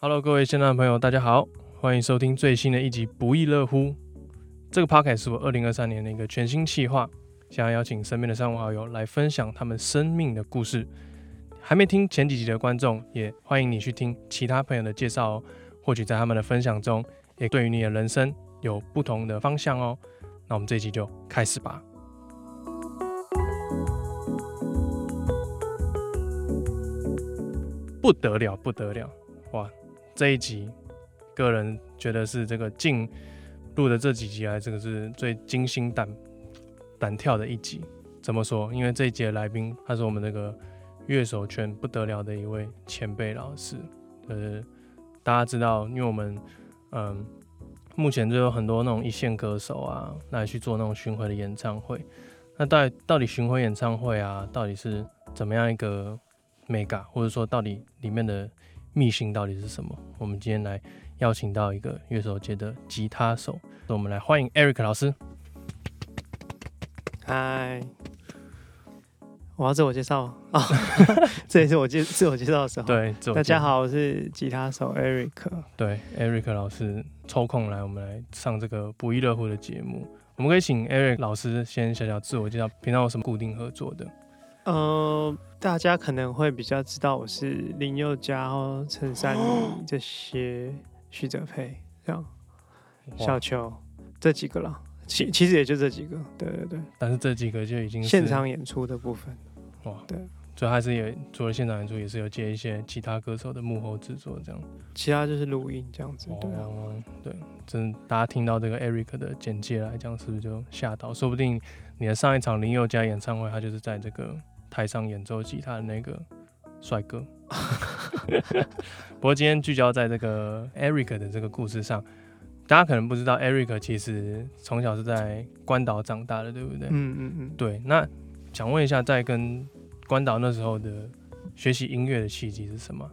Hello，各位现场的朋友，大家好，欢迎收听最新的一集《不亦乐乎》。这个 Podcast 是我二零二三年的一个全新企划，想要邀请身边的三五好友来分享他们生命的故事。还没听前几集的观众，也欢迎你去听其他朋友的介绍哦。或许在他们的分享中，也对于你的人生有不同的方向哦。那我们这一集就开始吧。不得了，不得了，哇！这一集，个人觉得是这个进录的这几集来，这个是最惊心胆胆跳的一集。怎么说？因为这一集的来宾，他是我们这个乐手圈不得了的一位前辈老师。呃，大家知道，因为我们嗯。目前就有很多那种一线歌手啊，来去做那种巡回的演唱会。那到底到底巡回演唱会啊，到底是怎么样一个 mega，或者说到底里面的秘辛到底是什么？我们今天来邀请到一个乐手界的吉他手，那我们来欢迎 Eric 老师。嗨。我要自我介绍啊，哦、这也是我介自我介绍的时候。对，大家好，我是吉他手 Eric。对，Eric 老师抽空来，我们来上这个不亦乐乎的节目。我们可以请 Eric 老师先小小自我介绍，平常有什么固定合作的？呃，大家可能会比较知道我是林宥嘉、陈珊妮这些，徐哲佩这样，小球这几个了。其其实也就这几个，对对对。但是这几个就已经是现场演出的部分。哇，对，主要还是也除了现场演出，也是有接一些其他歌手的幕后制作这样。其他就是录音这样子。对啊，对，真大家听到这个 Eric 的简介来讲，是不是就吓到？说不定你的上一场林宥嘉演唱会，他就是在这个台上演奏吉他的那个帅哥。不过今天聚焦在这个 Eric 的这个故事上。大家可能不知道，Eric 其实从小是在关岛长大的，对不对？嗯嗯嗯。对，那想问一下，在跟关岛那时候的学习音乐的契机是什么？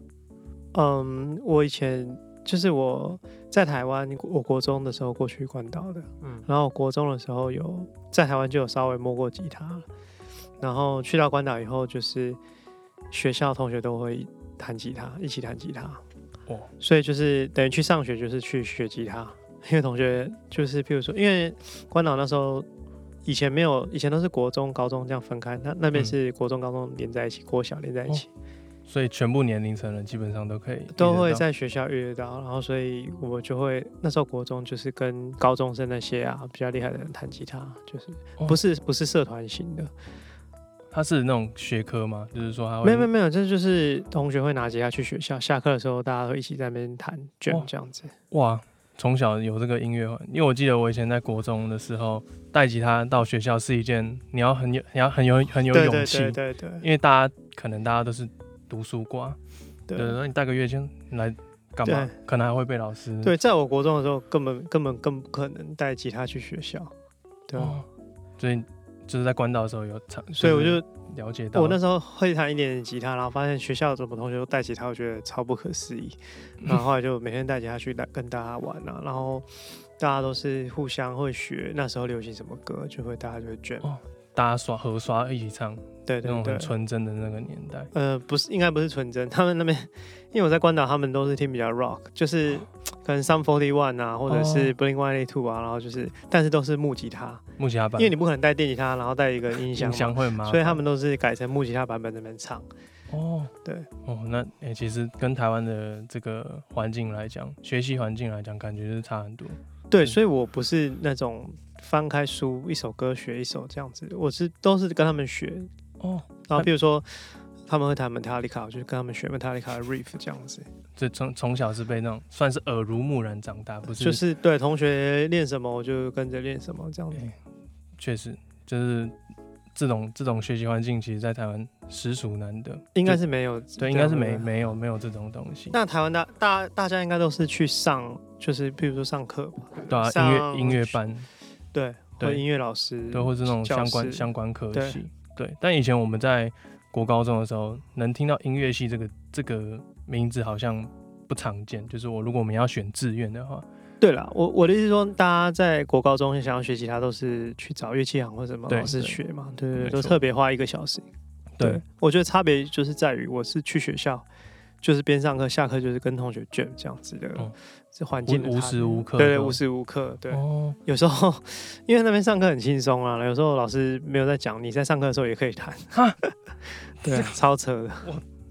嗯，我以前就是我在台湾，我国中的时候过去关岛的，嗯，然后国中的时候有在台湾就有稍微摸过吉他，然后去到关岛以后，就是学校同学都会弹吉他，一起弹吉他，哦，所以就是等于去上学就是去学吉他。因为同学就是，譬如说，因为关岛那时候以前没有，以前都是国中、高中这样分开，那那边是国中、高中连在一起，国小连在一起，哦，所以全部年龄层人基本上都可以都会在学校遇得到，然后所以我就会那时候国中就是跟高中生那些啊比较厉害的人弹吉他，就是不是不是社团型的，他是那种学科吗？就是说他会没有没有没有，这就是同学会拿吉他去学校，下课的时候大家会一起在那边弹卷这样子，哇。从小有这个音乐，因为我记得我以前在国中的时候带吉他到学校是一件你要很有、你要很有、很有勇气，对对对，因为大家可能大家都是读书挂，对，那你带个乐器来干嘛？可能还会被老师。对，在我国中的时候，根本根本更不可能带吉他去学校，对啊，所以就是在关岛的时候有唱，所以我就。了解到，我那时候会弹一点点吉他，然后发现学校怎么同学都带吉他，我觉得超不可思议。然后后来就每天带吉他去跟大家玩啊，然后大家都是互相会学那时候流行什么歌，就会大家就会卷。大家刷合刷一起唱，对，对，对，那种很纯真的那个年代。呃，不是，应该不是纯真。他们那边，因为我在关岛，他们都是听比较 rock，就是可能 Some Forty One 啊，或者是 Blink-182 啊，然后就是，但是都是木吉他。木吉他版，因为你不可能带电吉他，然后带一个音箱，音箱会吗？所以他们都是改成木吉他版本那边唱。哦，对，哦，那诶、欸，其实跟台湾的这个环境来讲，学习环境来讲，感觉就是差很多。对，所以我不是那种。翻开书，一首歌学一首这样子，我是都是跟他们学哦。然后比如说他们会弹 Metallica，我就跟他们学 Metallica 的 riff 这样子。这从从小是被那种算是耳濡目染长大，不是？就是对同学练什么，我就跟着练什么这样子。确实，就是这种这种学习环境，其实在台湾实属难得。应该是没有，对，应该是没没有没有这种东西。那台湾大大大家应该都是去上，就是比如说上课吧，对啊，音乐音乐班。对，对，音乐老师，对，或是那种相关相关科系，对。但以前我们在国高中的时候，能听到音乐系这个这个名字好像不常见。就是我如果我们要选志愿的话，对了，我我的意思是说，大家在国高中想要学吉他，都是去找乐器行或者什么老师学嘛，对对，对，都特别花一个小时。对，对我觉得差别就是在于，我是去学校，就是边上课下课就是跟同学 jam 这样子的，这环境无时无刻，对对，无时无刻，对。哦、有时候因为那边上课很轻松啊，有时候老师没有在讲，你在上课的时候也可以弹。对，超扯的。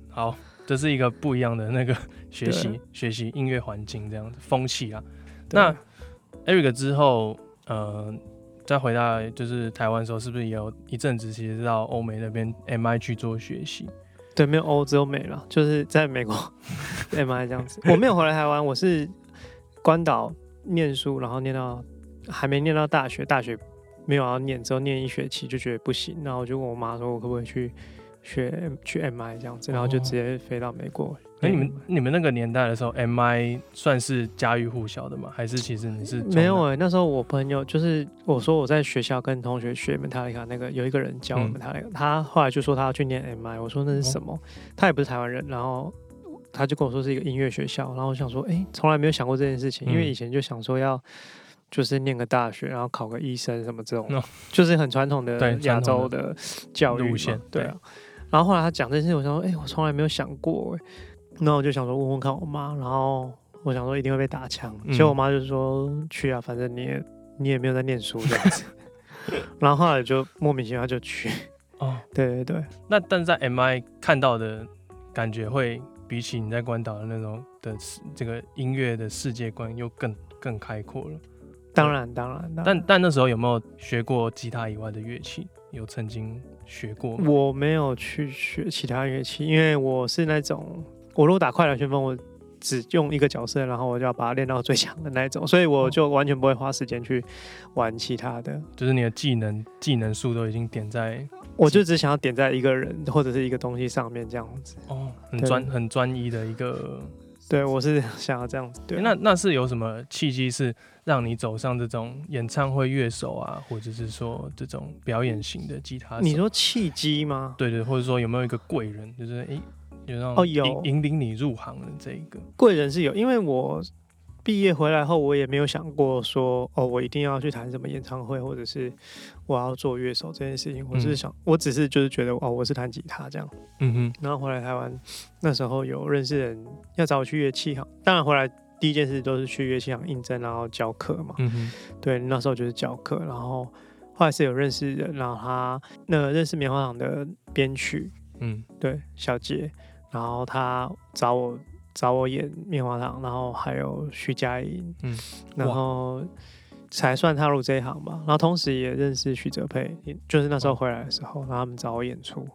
好，这是一个不一样的那个 学习学习音乐环境这样子风气啊。那 Eric 之后，呃。再回到就是台湾的时候，是不是也有一阵子其实到欧美那边 MI 去做学习？对，没有欧，只有美了，就是在美国 MI 这样子。我没有回来台湾，我是关岛念书，然后念到还没念到大学，大学没有要念，之后念一学期就觉得不行，然后我就问我妈说，我可不可以去学去 MI 这样子，然后就直接飞到美国。哦哎，你们你们那个年代的时候，MI 算是家喻户晓的吗？还是其实你是没有哎、欸？那时候我朋友就是我说我在学校跟同学学 Metallica 那个有一个人教我们 Metallica，、嗯、他后来就说他要去念 MI，我说那是什么？哦、他也不是台湾人，然后他就跟我说是一个音乐学校，然后我想说，哎、欸，从来没有想过这件事情，因为以前就想说要就是念个大学，然后考个医生什么这种，嗯、就是很传统的亚洲的教育路线，对啊。然后后来他讲这件事情，我想说，哎、欸，我从来没有想过、欸，哎。那我就想说问问看我妈，然后我想说一定会被打枪，结果我妈就说去啊，反正你也你也没有在念书这样子，然后后来就莫名其妙就去。哦，对对对，那但在 MI 看到的感觉会比起你在关岛的那种的这个音乐的世界观又更更开阔了。当然当然，当然，但但那时候有没有学过吉他以外的乐器？有曾经学过？我没有去学其他乐器，因为我是那种。我如果打快乐旋风，我只用一个角色，然后我就要把它练到最强的那一种，所以我就完全不会花时间去玩其他的。就是你的技能技能数都已经点在，我就只想要点在一个人或者是一个东西上面这样子。哦，很专很专一的一个。对，我是 想要这样子。对，那那是有什么契机是让你走上这种演唱会乐手啊，或者是说这种表演型的吉他手？你说契机吗？对对，或者说有没有一个贵人，就是诶。欸哦，有引领你入行的这一个贵人是有，因为我毕业回来后，我也没有想过说哦，我一定要去弹什么演唱会，或者是我要做乐手这件事情。我只是想，嗯、我只是就是觉得哦，我是弹吉他这样。嗯哼。然后回来台湾，那时候有认识人要找我去乐器行，当然回来第一件事都是去乐器行应征，然后教课嘛。嗯哼。对，那时候就是教课，然后后来是有认识人，然后他那个认识棉花糖的编曲，嗯，对，小杰。然后他找我找我演棉花糖，然后还有徐佳莹，嗯，然后才算踏入这一行吧。然后同时也认识徐哲佩，就是那时候回来的时候，然后他们找我演出，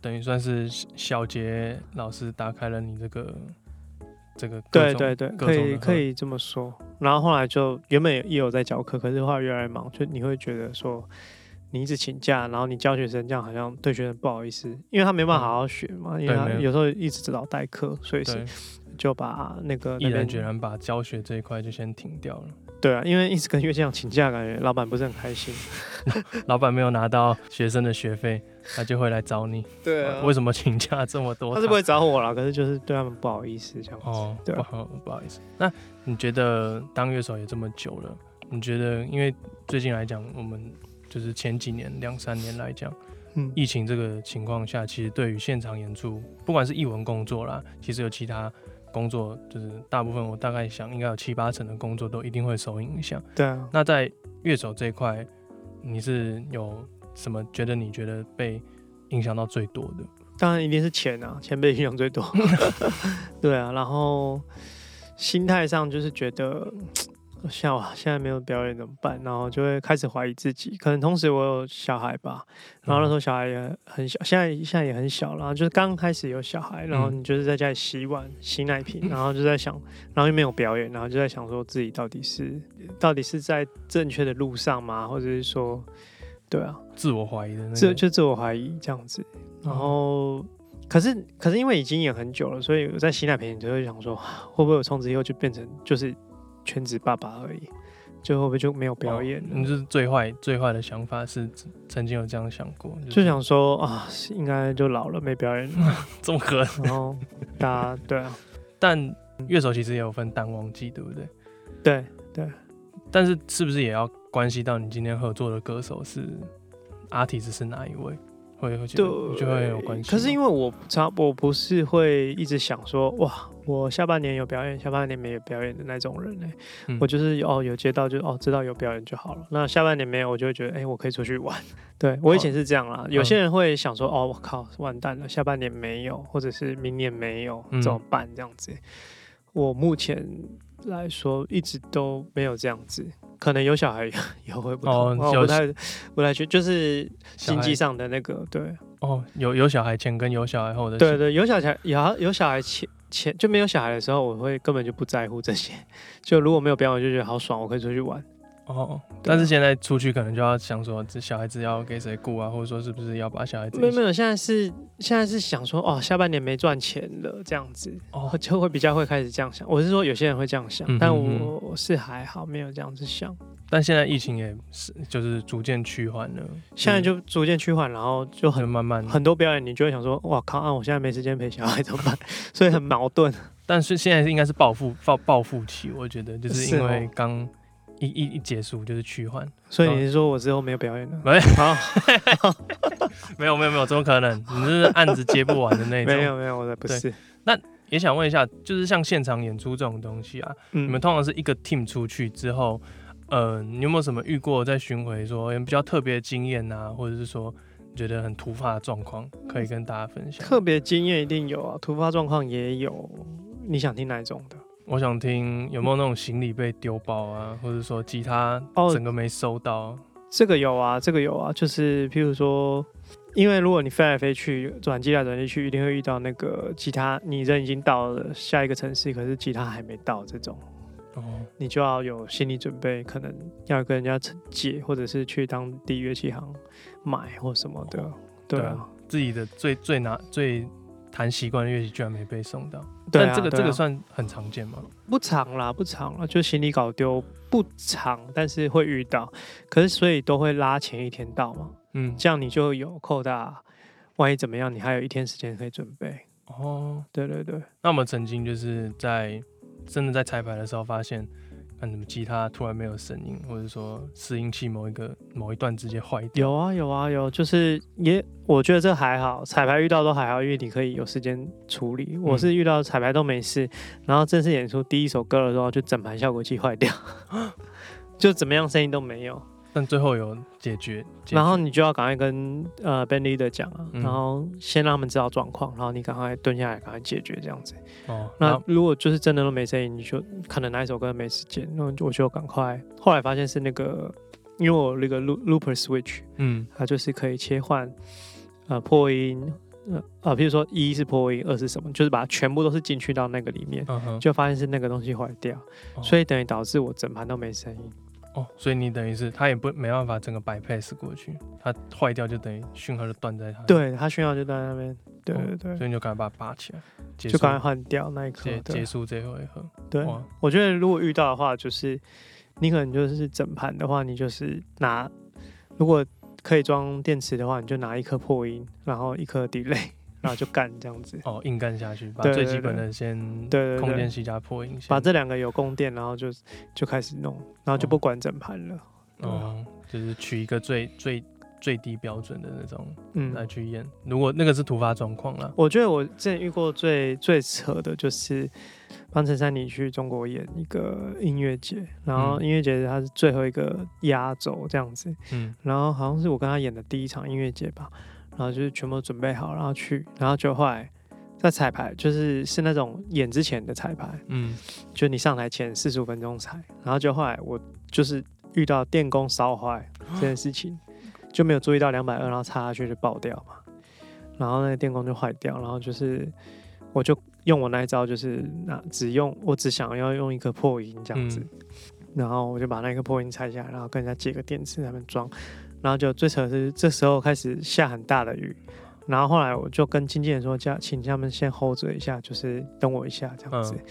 等于算是小杰老师打开了你这个这个。对对对，可以可以这么说。然后后来就原本也有在教课，可是后来越来越忙，就你会觉得说。你一直请假，然后你教学生，这样好像对学生不好意思，因为他没办法好好学嘛，嗯、因为他有时候一直指导代课，所以是就把那个毅然决然把教学这一块就先停掉了。对啊，因为一直跟乐器行请假，感觉老板不是很开心。老板没有拿到学生的学费，他就会来找你。对啊，为什么请假这么多？他是不会找我啦，可是就是对他们不好意思这样子。哦，对、啊，不，不好意思。那你觉得当乐手也这么久了，你觉得因为最近来讲我们。就是前几年两三年来讲，嗯，疫情这个情况下，其实对于现场演出，不管是艺文工作啦，其实有其他工作，就是大部分我大概想应该有七八成的工作都一定会受影响。对啊。那在乐手这一块，你是有什么觉得你觉得被影响到最多的？当然一定是钱啊，钱被影响最多。对啊，然后心态上就是觉得。像我现在没有表演怎么办？然后就会开始怀疑自己。可能同时我有小孩吧，然后那时候小孩也很小，现在现在也很小。然后就是刚开始有小孩，然后你就是在家里洗碗、洗奶瓶，然后就在想，然后又没有表演，然后就在想说自己到底是到底是在正确的路上吗？或者是说，对啊，自我怀疑的那个，自就自我怀疑这样子。然后可是可是因为已经演很久了，所以我在洗奶瓶，你就会想说，会不会我从此以后就变成就是。全职爸爸而已，最后不就没有表演了？你是最坏最坏的想法是曾经有这样想过，就是、就想说啊，应该就老了没表演了，这么可能？然后大家对啊，但乐手其实也有分淡旺季，对不对？对，对。但是是不是也要关系到你今天合作的歌手是 artist 是哪一位？会会觉得就会有关系。可是因为我常我不是会一直想说哇，我下半年有表演，下半年没有表演的那种人呢、欸。嗯、我就是哦有接到就哦知道有表演就好了。那下半年没有，我就会觉得哎、欸，我可以出去玩。对我以前是这样啦。哦、有些人会想说哦，我靠，完蛋了，下半年没有，或者是明年没有，怎么办？这样子。嗯、我目前来说一直都没有这样子。可能有小孩 也会不同，哦，不太不太去，就是经济上的那个对。哦，有有小孩前跟有小孩后的。对对，有小孩有有小孩前前就没有小孩的时候，我会根本就不在乎这些。就如果没有表演，我就觉得好爽，我可以出去玩。哦，但是现在出去可能就要想说，这小孩子要给谁顾啊，或者说是不是要把小孩子？没有没有，现在是现在是想说，哦，下半年没赚钱了这样子，哦，就会比较会开始这样想。我是说有些人会这样想，嗯、哼哼但我是还好，没有这样子想。但现在疫情也是就是逐渐趋缓了，现在就逐渐趋缓，然后就很慢慢很多表演，你就会想说，哇靠，啊，我现在没时间陪小孩怎么办？所以很矛盾。但是现在应该是报复报报复期，我觉得就是因为刚。一一一结束就是趋缓，所以你是说我之后没有表演了？没，没有没有没有，怎么可能？你是案子接不完的那种？没有没有，我的不是。那也想问一下，就是像现场演出这种东西啊，嗯、你们通常是一个 team 出去之后，呃，你有没有什么遇过在巡回说比较特别的经验啊，或者是说觉得很突发的状况，可以跟大家分享？特别经验一定有啊，突发状况也有。你想听哪一种的？我想听有没有那种行李被丢包啊，或者说吉他整个没收到。哦，这个有啊，这个有啊，就是譬如说，因为如果你飞来飞去，转机来转机去，一定会遇到那个吉他，你人已经到了下一个城市，可是吉他还没到这种，哦，你就要有心理准备，可能要跟人家借，或者是去当地乐器行买或什么的，哦，对啊，对啊，自己的最最拿最。弹习惯的乐器居然没被送到，对啊，但这个、啊、这个算很常见吗？不常啦，不常啦，就行李搞丢不常，但是会遇到。可是所以都会拉前一天到嘛，嗯，这样你就有扣大，万一怎么样，你还有一天时间可以准备。哦，对对对。那我们曾经就是在真的在彩排的时候发现。看什么吉他突然没有声音，或者说拾音器某一个某一段直接坏掉。有啊有啊有，就是也我觉得这还好，彩排遇到都还好，因为你可以有时间处理。我是遇到彩排都没事，然后正式演出第一首歌的时候就整盘效果器坏掉，就怎么样声音都没有。但最后有解决，然后你就要赶快跟呃 band leader 讲啊，嗯、然后先让他们知道状况，然后你赶快蹲下来赶快解决这样子。哦，那如果就是真的都没声音，你就可能哪一首歌没时间，那我就赶快。后来发现是那个，因为我那个 looper switch，嗯，它就是可以切换呃破音，呃啊，比如说一是破音，二是什么，就是把它全部都是进去到那个里面，就发现是那个东西坏掉，哦、所以等于导致我整盘都没声音。哦，所以你等于是它也不没办法整个 bypass 过去，它坏掉就等于讯号就断在它。对，它讯号就断在那边。对对对，所以你就赶快把它拔起来，就赶快换掉那一刻，结结束这回合。对，我觉得如果遇到的话，就是你可能就是整盘的话，你就是拿，如果可以装电池的话，你就拿一颗破音，然后一颗 delay。然后就干这样子哦，硬干下去，把最基本的先对空间吸加破音，把这两个有供电，然后就就开始弄，然后就不管整盘了。哦，就是取一个最最最低标准的那种，嗯，来去演。如果那个是突发状况了，我觉得我之前遇过最最扯的就是帮陈珊妮去中国演一个音乐节，然后音乐节它是最后一个压轴这样子，嗯，然后好像是我跟他演的第一场音乐节吧。然后就是全部准备好，然后去，然后就后来在彩排，就是是那种演之前的彩排，嗯，就你上台前四十五分钟彩，然后就后来我就是遇到电工烧坏这件事情，就没有注意到两百二，然后插下去就爆掉嘛，然后那个电工就坏掉，然后就是我就用我那一招，就是那只用我只想要用一个破音这样子，嗯、然后我就把那个破音拆下来，然后跟人家借个电池在那边装。然后就最扯的是，这时候开始下很大的雨，然后后来我就跟经纪人说，叫请他们先 hold 着一下，就是等我一下这样子。嗯、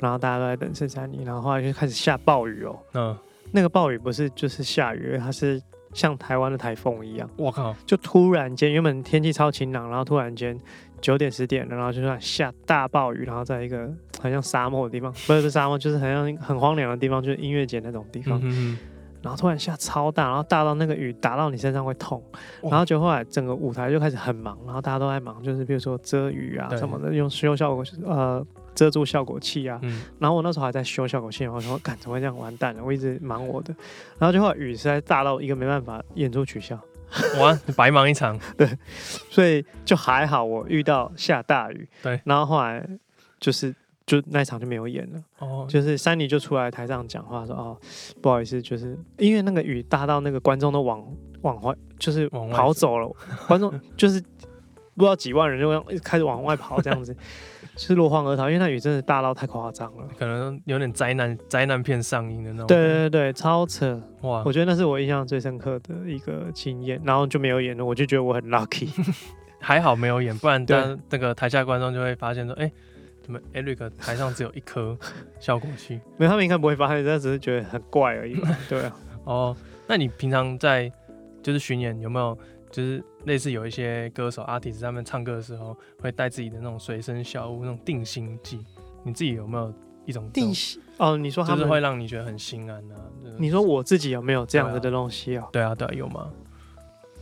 然后大家都在等圣珊妮，然后后来就开始下暴雨哦。嗯。那个暴雨不是就是下雨，它是像台湾的台风一样。我靠！就突然间，原本天气超晴朗，然后突然间九点十点了，然后就算下大暴雨，然后在一个很像沙漠的地方，不是沙漠，就是很像很荒凉的地方，就是音乐节那种地方。嗯 然后突然下超大，然后大到那个雨打到你身上会痛，然后就后来整个舞台就开始很忙，然后大家都在忙，就是比如说遮雨啊什么的，用修效果呃遮住效果器啊。嗯、然后我那时候还在修效果器，然后我说干怎么会这样完蛋了？我一直忙我的，然后就后来雨实在大到一个没办法演出取消，哇，白忙一场。对，所以就还好我遇到下大雨。对，然后后来就是。就那一场就没有演了，哦，就是珊妮就出来台上讲话说，哦，不好意思，就是因为那个雨大到那个观众都往往外，就是跑走了，观众 就是不知道几万人就开始往外跑这样子，是落荒而逃，因为那雨真的大到太夸张了，可能有点灾难灾难片上映的那种，对对对，超扯哇！我觉得那是我印象最深刻的一个经验，然后就没有演了，我就觉得我很 lucky，还好没有演，不然当那个台下观众就会发现说，哎。怎么？Eric 台上只有一颗 效果器，没有，他们应该不会发现，他只是觉得很怪而已。对啊。哦，那你平常在就是巡演有没有就是类似有一些歌手 artist 他们唱歌的时候会带自己的那种随身小物，那种定心剂？你自己有没有一种定心？哦，你说他们就是会让你觉得很心安啊？你说我自己有没有这样子的东西啊？对啊，对啊，有吗？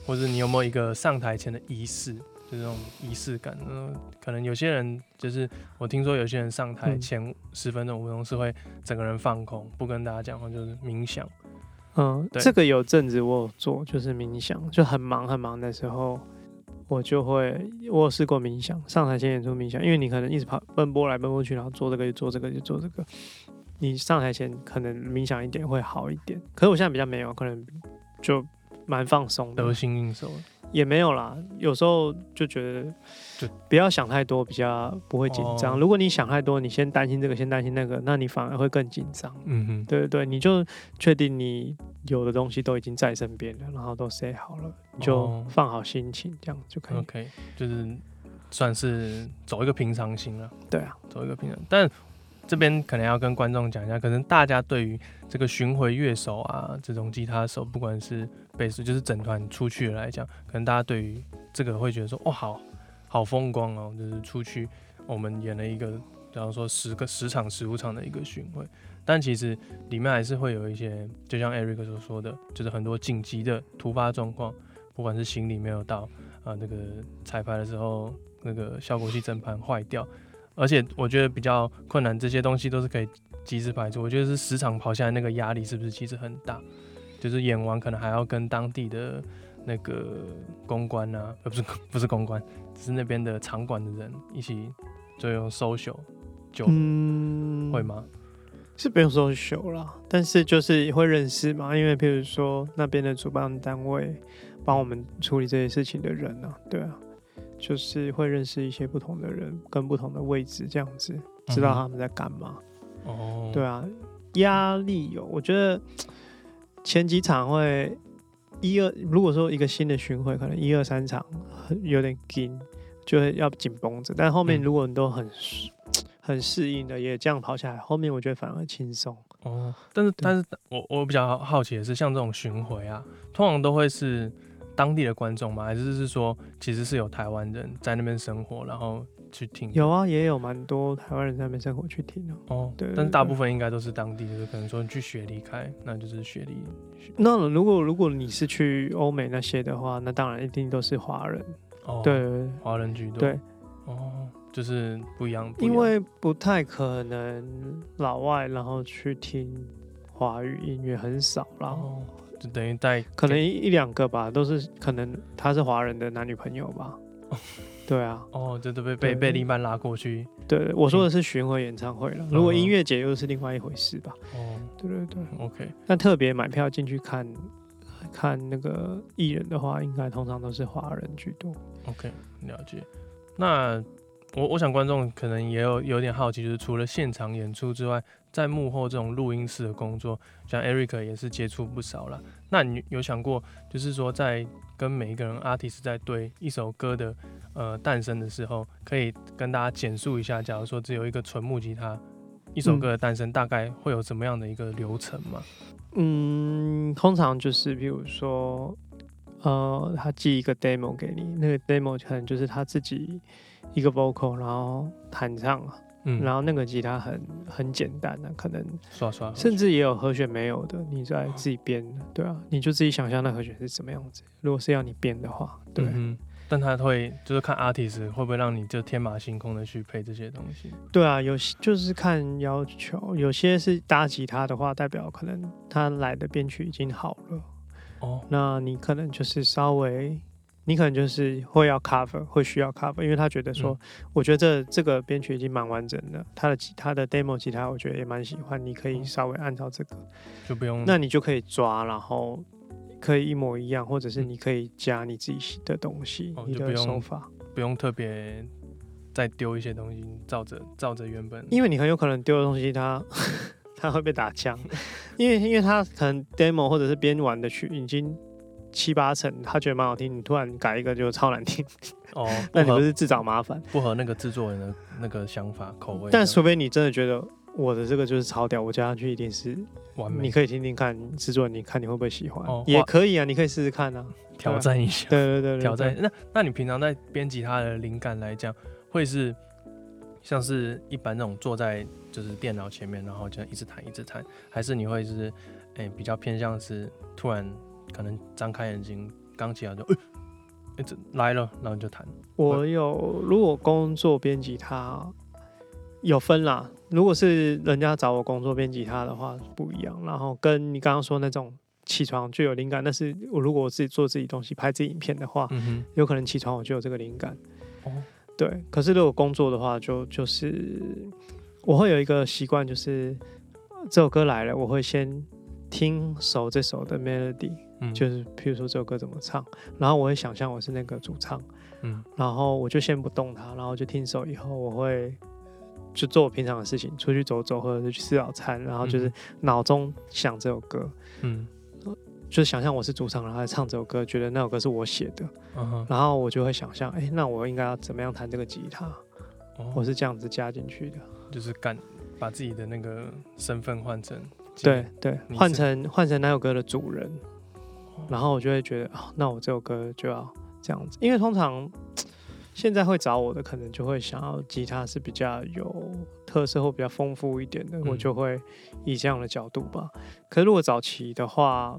或者你有没有一个上台前的仪式？这种仪式感，嗯，可能有些人就是我听说有些人上台前十分钟、五分钟是会整个人放空，不跟大家讲话，就是冥想。嗯，对这个有阵子我有做，就是冥想，就很忙很忙的时候，我就会我有试过冥想，上台前演出冥想，因为你可能一直跑奔波来奔波去，然后做这个就做这个就做这个，你上台前可能冥想一点会好一点。可是我现在比较没有，可能就蛮放松的，得心应手。也没有啦，有时候就觉得，就不要想太多，比较不会紧张。哦、如果你想太多，你先担心这个，先担心那个，那你反而会更紧张。嗯哼，对对对，你就确定你有的东西都已经在身边了，然后都塞好了，你就放好心情，这样就可以。OK，就是算是走一个平常心了。对啊，走一个平常。但这边可能要跟观众讲一下，可能大家对于这个巡回乐手啊，这种吉他手，不管是贝斯，就是整团出去来讲，可能大家对于这个会觉得说，哇，好好风光哦，就是出去我们演了一个，比方说十个十场十五场的一个巡回，但其实里面还是会有一些，就像 Eric 所说的，就是很多紧急的突发状况，不管是行李没有到啊，那个彩排的时候那个效果器整盘坏掉。而且我觉得比较困难，这些东西都是可以及时排除。我觉得是十场跑下来那个压力是不是其实很大？就是演完可能还要跟当地的那个公关啊，呃不是 不是公关，只是那边的场馆的人一起就用 social 就嗯会吗？是不用 social 啦，但是就是会认识嘛，因为譬如说那边的主办单位帮我们处理这些事情的人啊，对啊。就是会认识一些不同的人，跟不同的位置这样子，知道他们在干嘛。哦，对啊，压力有。我觉得前几场会一二，如果说一个新的巡回，可能一二三场有点紧，就会要紧绷着。但后面如果你都很很适应的，也这样跑下来，后面我觉得反而轻松。哦，但是但是我我比较好奇的是，像这种巡回啊，通常都会是。当地的观众吗？还是是说，其实是有台湾人在那边生活，然后去听？有啊，也有蛮多台湾人在那边生活去听的。哦，对，但是大部分应该都是当地，就是可能说你去雪梨开，那就是雪梨。那如果如果你是去欧美那些的话，那当然一定都是华人。哦，对，华人居多。对，哦，就是不一样，不一样。因为不太可能老外然后去听华语音乐很少，然后。等于带可能一两个吧，都是可能他是华人的男女朋友吧。对啊，哦，这都被被被另一半拉过去。对，我说的是巡回演唱会了。如果音乐节又是另外一回事吧。哦，对对对，OK。那特别买票进去看看那个艺人的话，应该通常都是华人居多。OK，了解。那我我想观众可能也有有点好奇，就是除了现场演出之外。在幕后这种录音室的工作，像 Eric 也是接触不少了。那你有想过，就是说在跟每一个人 artist 在对一首歌的呃诞生的时候，可以跟大家简述一下，假如说只有一个纯木吉他，一首歌的诞生大概会有怎么样的一个流程吗？嗯，通常就是比如说，呃，他寄一个 demo 给你，那个 demo 可能就是他自己一个 vocal，然后弹唱啊，嗯，然后那个吉他很很简单的，可能刷刷，甚至也有和弦没有的，你在自己编，对啊，你就自己想象那和弦是什么样子。如果是要你编的话，对。嗯但他会就是看 artist 会不会让你就天马行空的去配这些东西。对啊，有些就是看要求，有些是搭吉他的话，代表可能他来的编曲已经好了。哦，那你可能就是稍微，你可能就是会要 cover，会需要 cover，因为他觉得说，嗯、我觉得这这个编曲已经蛮完整的，他的吉他的 demo 吉他，我觉得也蛮喜欢，你可以稍微按照这个，就不用，那你就可以抓，然后。可以一模一样，或者是你可以加你自己的东西，哦、你的手法不用特别再丢一些东西，照着照着原本，因为你很有可能丢的东西它 它会被打枪，因为因为它可能 demo 或者是编完的曲已经七八成，他觉得蛮好听，你突然改一个就超难听哦，那你不是自找麻烦？不合那个制作人的那个想法口味，但除非你真的觉得。我的这个就是超屌，我加上去一定是完美。你可以听听看制作人，你看你会不会喜欢？哦、也可以啊，你可以试试看啊，挑战一下。对对对，对，挑战。那那你平常在编辑他的灵感来讲，会是像是一般那种坐在就是电脑前面，然后就一直弹一直弹，还是你会是哎、欸、比较偏向是突然可能张开眼睛，刚起来就来了，然后就弹。我有如果工作编辑他。有分啦，如果是人家找我工作编辑他的话不一样，然后跟你刚刚说那种起床就有灵感，但是我如果我自己做自己东西拍自己影片的话，嗯、有可能起床我就有这个灵感。哦，对，可是如果工作的话，就就是我会有一个习惯，就是这首歌来了，我会先听熟这首的 melody，、嗯、就是譬如说这首歌怎么唱，然后我会想象我是那个主唱，嗯，然后我就先不动它，然后就听首以后我会。就做我平常的事情，出去走走，或者是去吃早餐，然后就是脑中想这首歌，嗯，就是想象我是主唱，然后来唱这首歌，觉得那首歌是我写的，嗯，然后我就会想象，哎、欸，那我应该要怎么样弹这个吉他？哦，我是这样子加进去的，就是干把自己的那个身份换成，对对，换成换成那首歌的主人，然后我就会觉得，哦，那我这首歌就要这样子，因为通常。现在会找我的，可能就会想要吉他是比较有特色或比较丰富一点的，嗯，我就会以这样的角度吧。可是如果早期的话，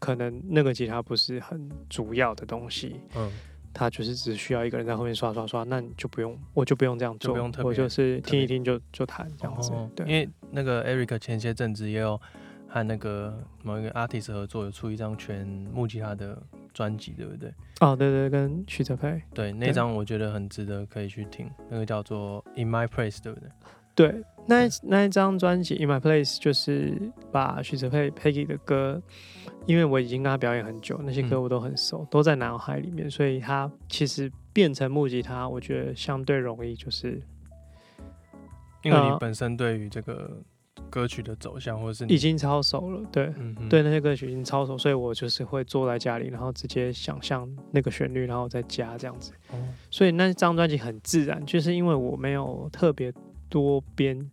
可能那个吉他不是很主要的东西，嗯，他就是只需要一个人在后面刷刷刷，那你就不用，我就不用这样做，就不用特，我就是听一听就就弹这样子。哦，对，因为那个 Eric 前些阵子也有和那个某一个 artist 合作，有出一张全木吉他的。专辑对不对？哦，对对，跟徐哲佩。对，那张我觉得很值得可以去听，那个叫做《In My Place》，对不对？对，那那一张专辑《In My Place》就是把徐哲佩 Peggy 的歌，因为我已经跟他表演很久，那些歌我都很熟，嗯、都在脑海里面，所以他其实变成木吉他，我觉得相对容易，就是因为你本身对于这个。歌曲的走向，或者是已经超熟了，对，嗯、对那些歌曲已经超熟，所以我就是会坐在家里，然后直接想象那个旋律，然后再加这样子。哦、所以那张专辑很自然，就是因为我没有特别多编，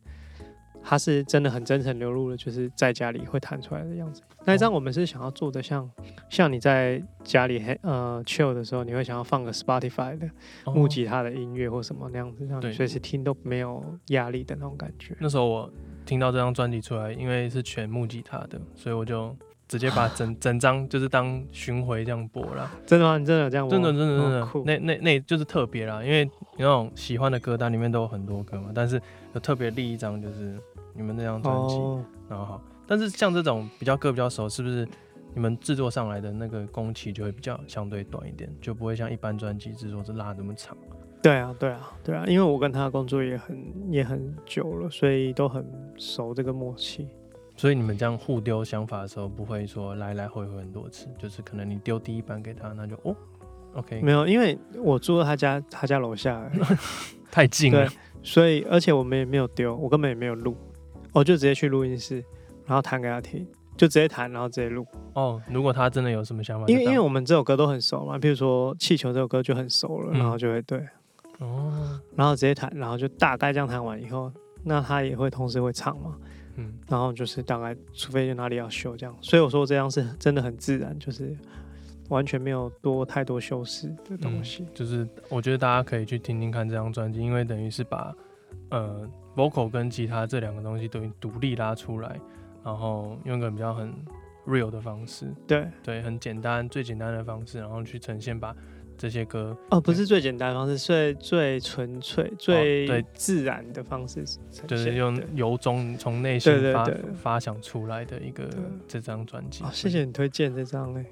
它是真的很真诚流露的，就是在家里会弹出来的样子。那一张我们是想要做的像，像像你在家里呃 chill 的时候，你会想要放个 Spotify 的木吉他的音乐或什么那样子，让你随时听都没有压力的那种感觉。那时候我。听到这张专辑出来，因为是全木吉他的，所以我就直接把整 整张就是当巡回这样播了。真的吗？你真的有这样播？真的真的真的。哦、那那那就是特别啦，因为那种喜欢的歌单里面都有很多歌嘛，但是有特别立一张就是你们那张专辑，哦、然后好。但是像这种比较歌比较熟，是不是你们制作上来的那个工期就会比较相对短一点，就不会像一般专辑制作是拉这么长？对啊，对啊，对啊，因为我跟他工作也很也很久了，所以都很熟这个默契。所以你们这样互丢想法的时候，不会说来来回回很多次，就是可能你丢第一版给他，那就哦，OK，没有，因为我住在他家，他家楼下，太近了，所以而且我们也没有丢，我根本也没有录，我就直接去录音室，然后弹给他听，就直接弹，然后直接录。哦，如果他真的有什么想法，因为因为我们这首歌都很熟嘛，比如说气球这首歌就很熟了，嗯、然后就会对。哦，然后直接弹，然后就大概这样弹完以后，那他也会同时会唱嘛，嗯，然后就是大概，除非就哪里要修这样，所以我说这样是真的很自然，就是完全没有多太多修饰的东西。嗯，就是我觉得大家可以去听听看这张专辑，因为等于是把呃 vocal 跟吉他这两个东西等于独立拉出来，然后用一个比较很 real 的方式，对。对，很简单最简单的方式，然后去呈现把。这些歌哦，不是最简单的方式，最最纯粹、最自然的方式，就是用由衷从内心发发想出来的一个这张专辑。谢谢你推荐这张嘞，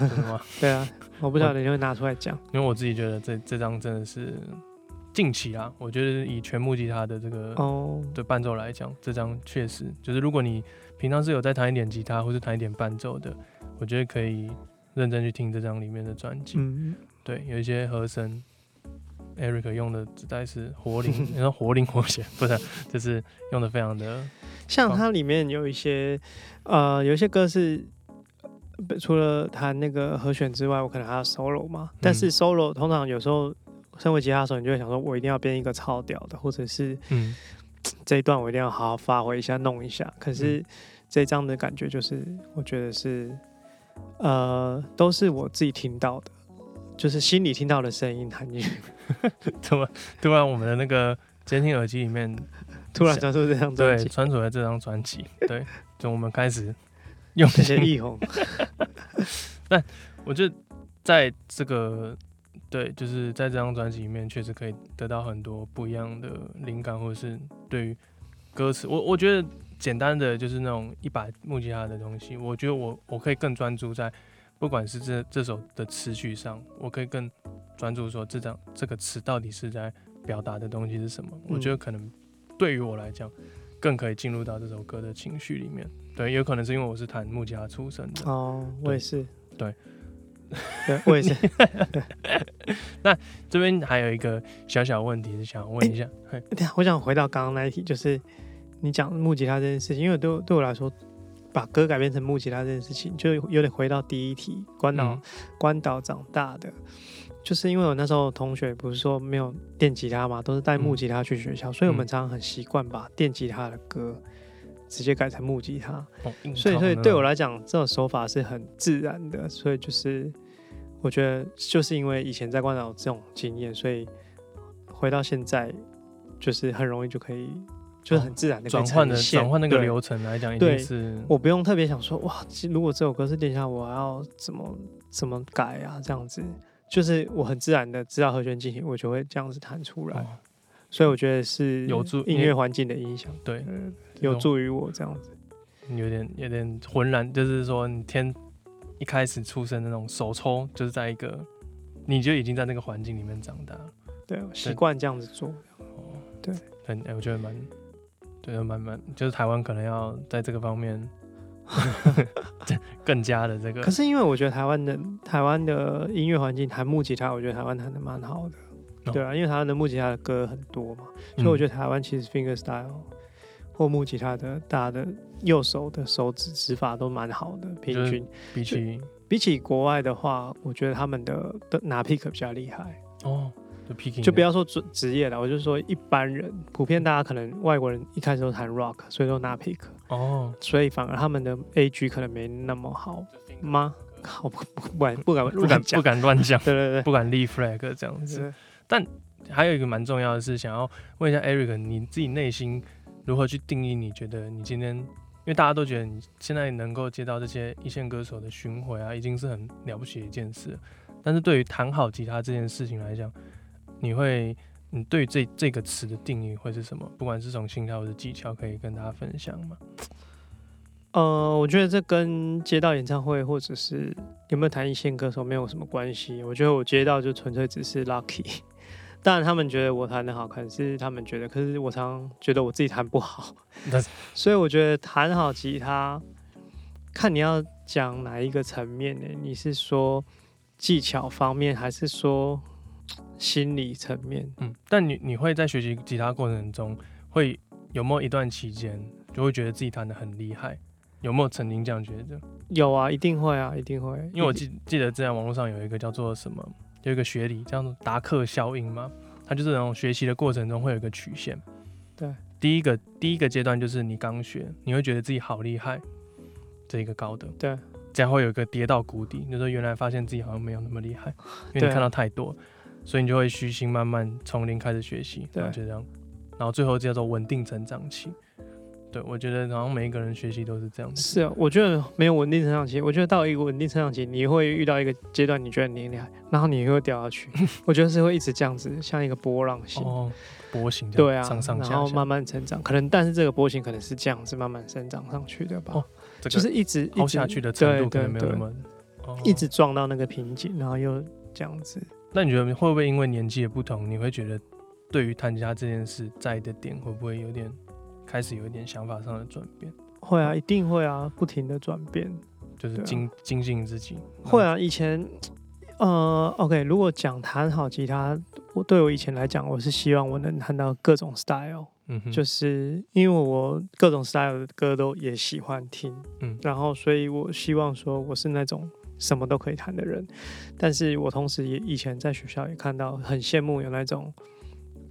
对啊，我不晓得你会拿出来讲，因为我自己觉得这这张真的是近期啊，我觉得以全木吉他的这个哦的伴奏来讲，这张确实就是如果你平常是有在弹一点吉他或是弹一点伴奏的，我觉得可以认真去听这张里面的专辑。嗯。对，有一些和声，Eric 用的实在是活灵，你说活灵活现，不是，就是用的非常的。像它里面有一些，呃，有一些歌是除了弹那个和弦之外，我可能还要 solo 嘛。但是 solo 通常有时候，身为吉他手，你就会想说，我一定要编一个超屌的，或者是，嗯，这一段我一定要好好发挥一下，弄一下。可是这张的感觉就是，我觉得是，呃，都是我自己听到的。就是心里听到的声音弹进去，突然突然我们的那个监听耳机里面突然传出这张专辑，对，传出来这张专辑，对，就我们开始用这些异红。但我觉得在这个对，就是在这张专辑里面，确实可以得到很多不一样的灵感，或者是对于歌词，我我觉得简单的就是那种一把木吉他的东西，我觉得我我可以更专注在。不管是这这首的词曲上，我可以更专注说这张这个词到底是在表达的东西是什么。嗯、我觉得可能对于我来讲，更可以进入到这首歌的情绪里面。对，有可能是因为我是弹木吉他出身的。哦，我也是。对，对，我也是。那这边还有一个小小问题是想问一下，欸、我想回到刚刚那一题，就是你讲木吉他这件事情，因为对对我来说。把歌改编成木吉他这件事情，就有点回到第一题，关岛、嗯、关岛长大的，就是因为我那时候同学不是说没有电吉他嘛，都是带木吉他去学校，嗯、所以我们常常很习惯把电吉他的歌直接改成木吉他，哦、所以所以对我来讲，这种手法是很自然的，所以就是我觉得就是因为以前在关岛这种经验，所以回到现在就是很容易就可以。就是很自然的转换的转换那个流程来讲，一定是我不用特别想说哇，如果这首歌是殿下，我还要怎么怎么改啊？这样子就是我很自然的知道和弦进行，我就会这样子弹出来。哦、所以我觉得是有助音乐环境的影响，对，有助于我这样子。有点有点浑然，就是说你天一开始出生的那种手抽，就是在一个你就已经在那个环境里面长大，对，习惯这样子做。哦，对，很哎，我觉得蛮。对，慢慢就是台湾可能要在这个方面 更加的这个。可是因为我觉得台湾的台湾的音乐环境弹木吉他，我觉得台湾弹的蛮好的。哦、对啊，因为台湾的木吉他的歌很多嘛，所以我觉得台湾其实 fingerstyle 或木吉他的大家的右手的手指指法都蛮好的，平均比起比起国外的话，我觉得他们的的拿 pick 比较厉害哦。就不要说职职业了，我就说一般人，普遍大家可能外国人一开始都弹 rock，所以都拿 pick 哦，所以反而他们的 A G 可能没那么好吗？好不敢不敢不敢不敢乱讲，对对对，不敢立 flag 这样子。但还有一个蛮重要的是，想要问一下 Eric，你自己内心如何去定义？你觉得你今天，因为大家都觉得你现在能够接到这些一线歌手的巡回啊，已经是很了不起的一件事。但是对于弹好吉他这件事情来讲，你会，你对这这个词的定义会是什么？不管是从心态或者技巧，可以跟大家分享吗？呃，我觉得这跟接到演唱会或者是有没有弹一线歌手没有什么关系。我觉得我接到就纯粹只是 lucky。当然他们觉得我弹的好，可是他们觉得，可是我常常觉得我自己弹不好。所以我觉得弹好吉他，看你要讲哪一个层面呢？你是说技巧方面，还是说？心理层面，嗯，但你你会在学习吉他过程中，会有没有一段期间就会觉得自己弹的很厉害？有没有曾经这样觉得？有啊，一定会啊，一定会。因为我记记得之前网络上有一个叫做什么，有一个学理叫做达克效应嘛，它就是那种学习的过程中会有一个曲线。对，第一个第一个阶段就是你刚学，你会觉得自己好厉害，这一个高的。对。这样会有一个跌到谷底，就是说原来发现自己好像没有那么厉害，因为你看到太多，所以你就会虚心慢慢从零开始学习，对，就这样，然后最后叫做稳定成长期。对，我觉得好像每一个人学习都是这样子。是啊，我觉得没有稳定成长期。我觉得到一个稳定成长期，你会遇到一个阶段，你觉得你厉害，然后你又会掉下去。我觉得是会一直这样子，像一个波浪形。哦，波形。对啊，上上下下，然后慢慢成长。可能，但是这个波形可能是这样子慢慢生长上去的吧。哦，这个、就是一直凹下去的程度可能没有那么，哦、一直撞到那个瓶颈，然后又这样子。那你觉得会不会因为年纪的不同，你会觉得对于弹吉他这件事在意的点会不会有点？开始有一点想法上的转变，会啊，一定会啊，不停的转变，就是精精进自己。会啊，以前，呃，OK，如果讲弹好吉他，我对我以前来讲，我是希望我能弹到各种 style，嗯哼，就是因为我各种 style 的歌都也喜欢听，嗯，然后所以我希望说我是那种什么都可以弹的人，但是我同时也以前在学校也看到很羡慕有那种。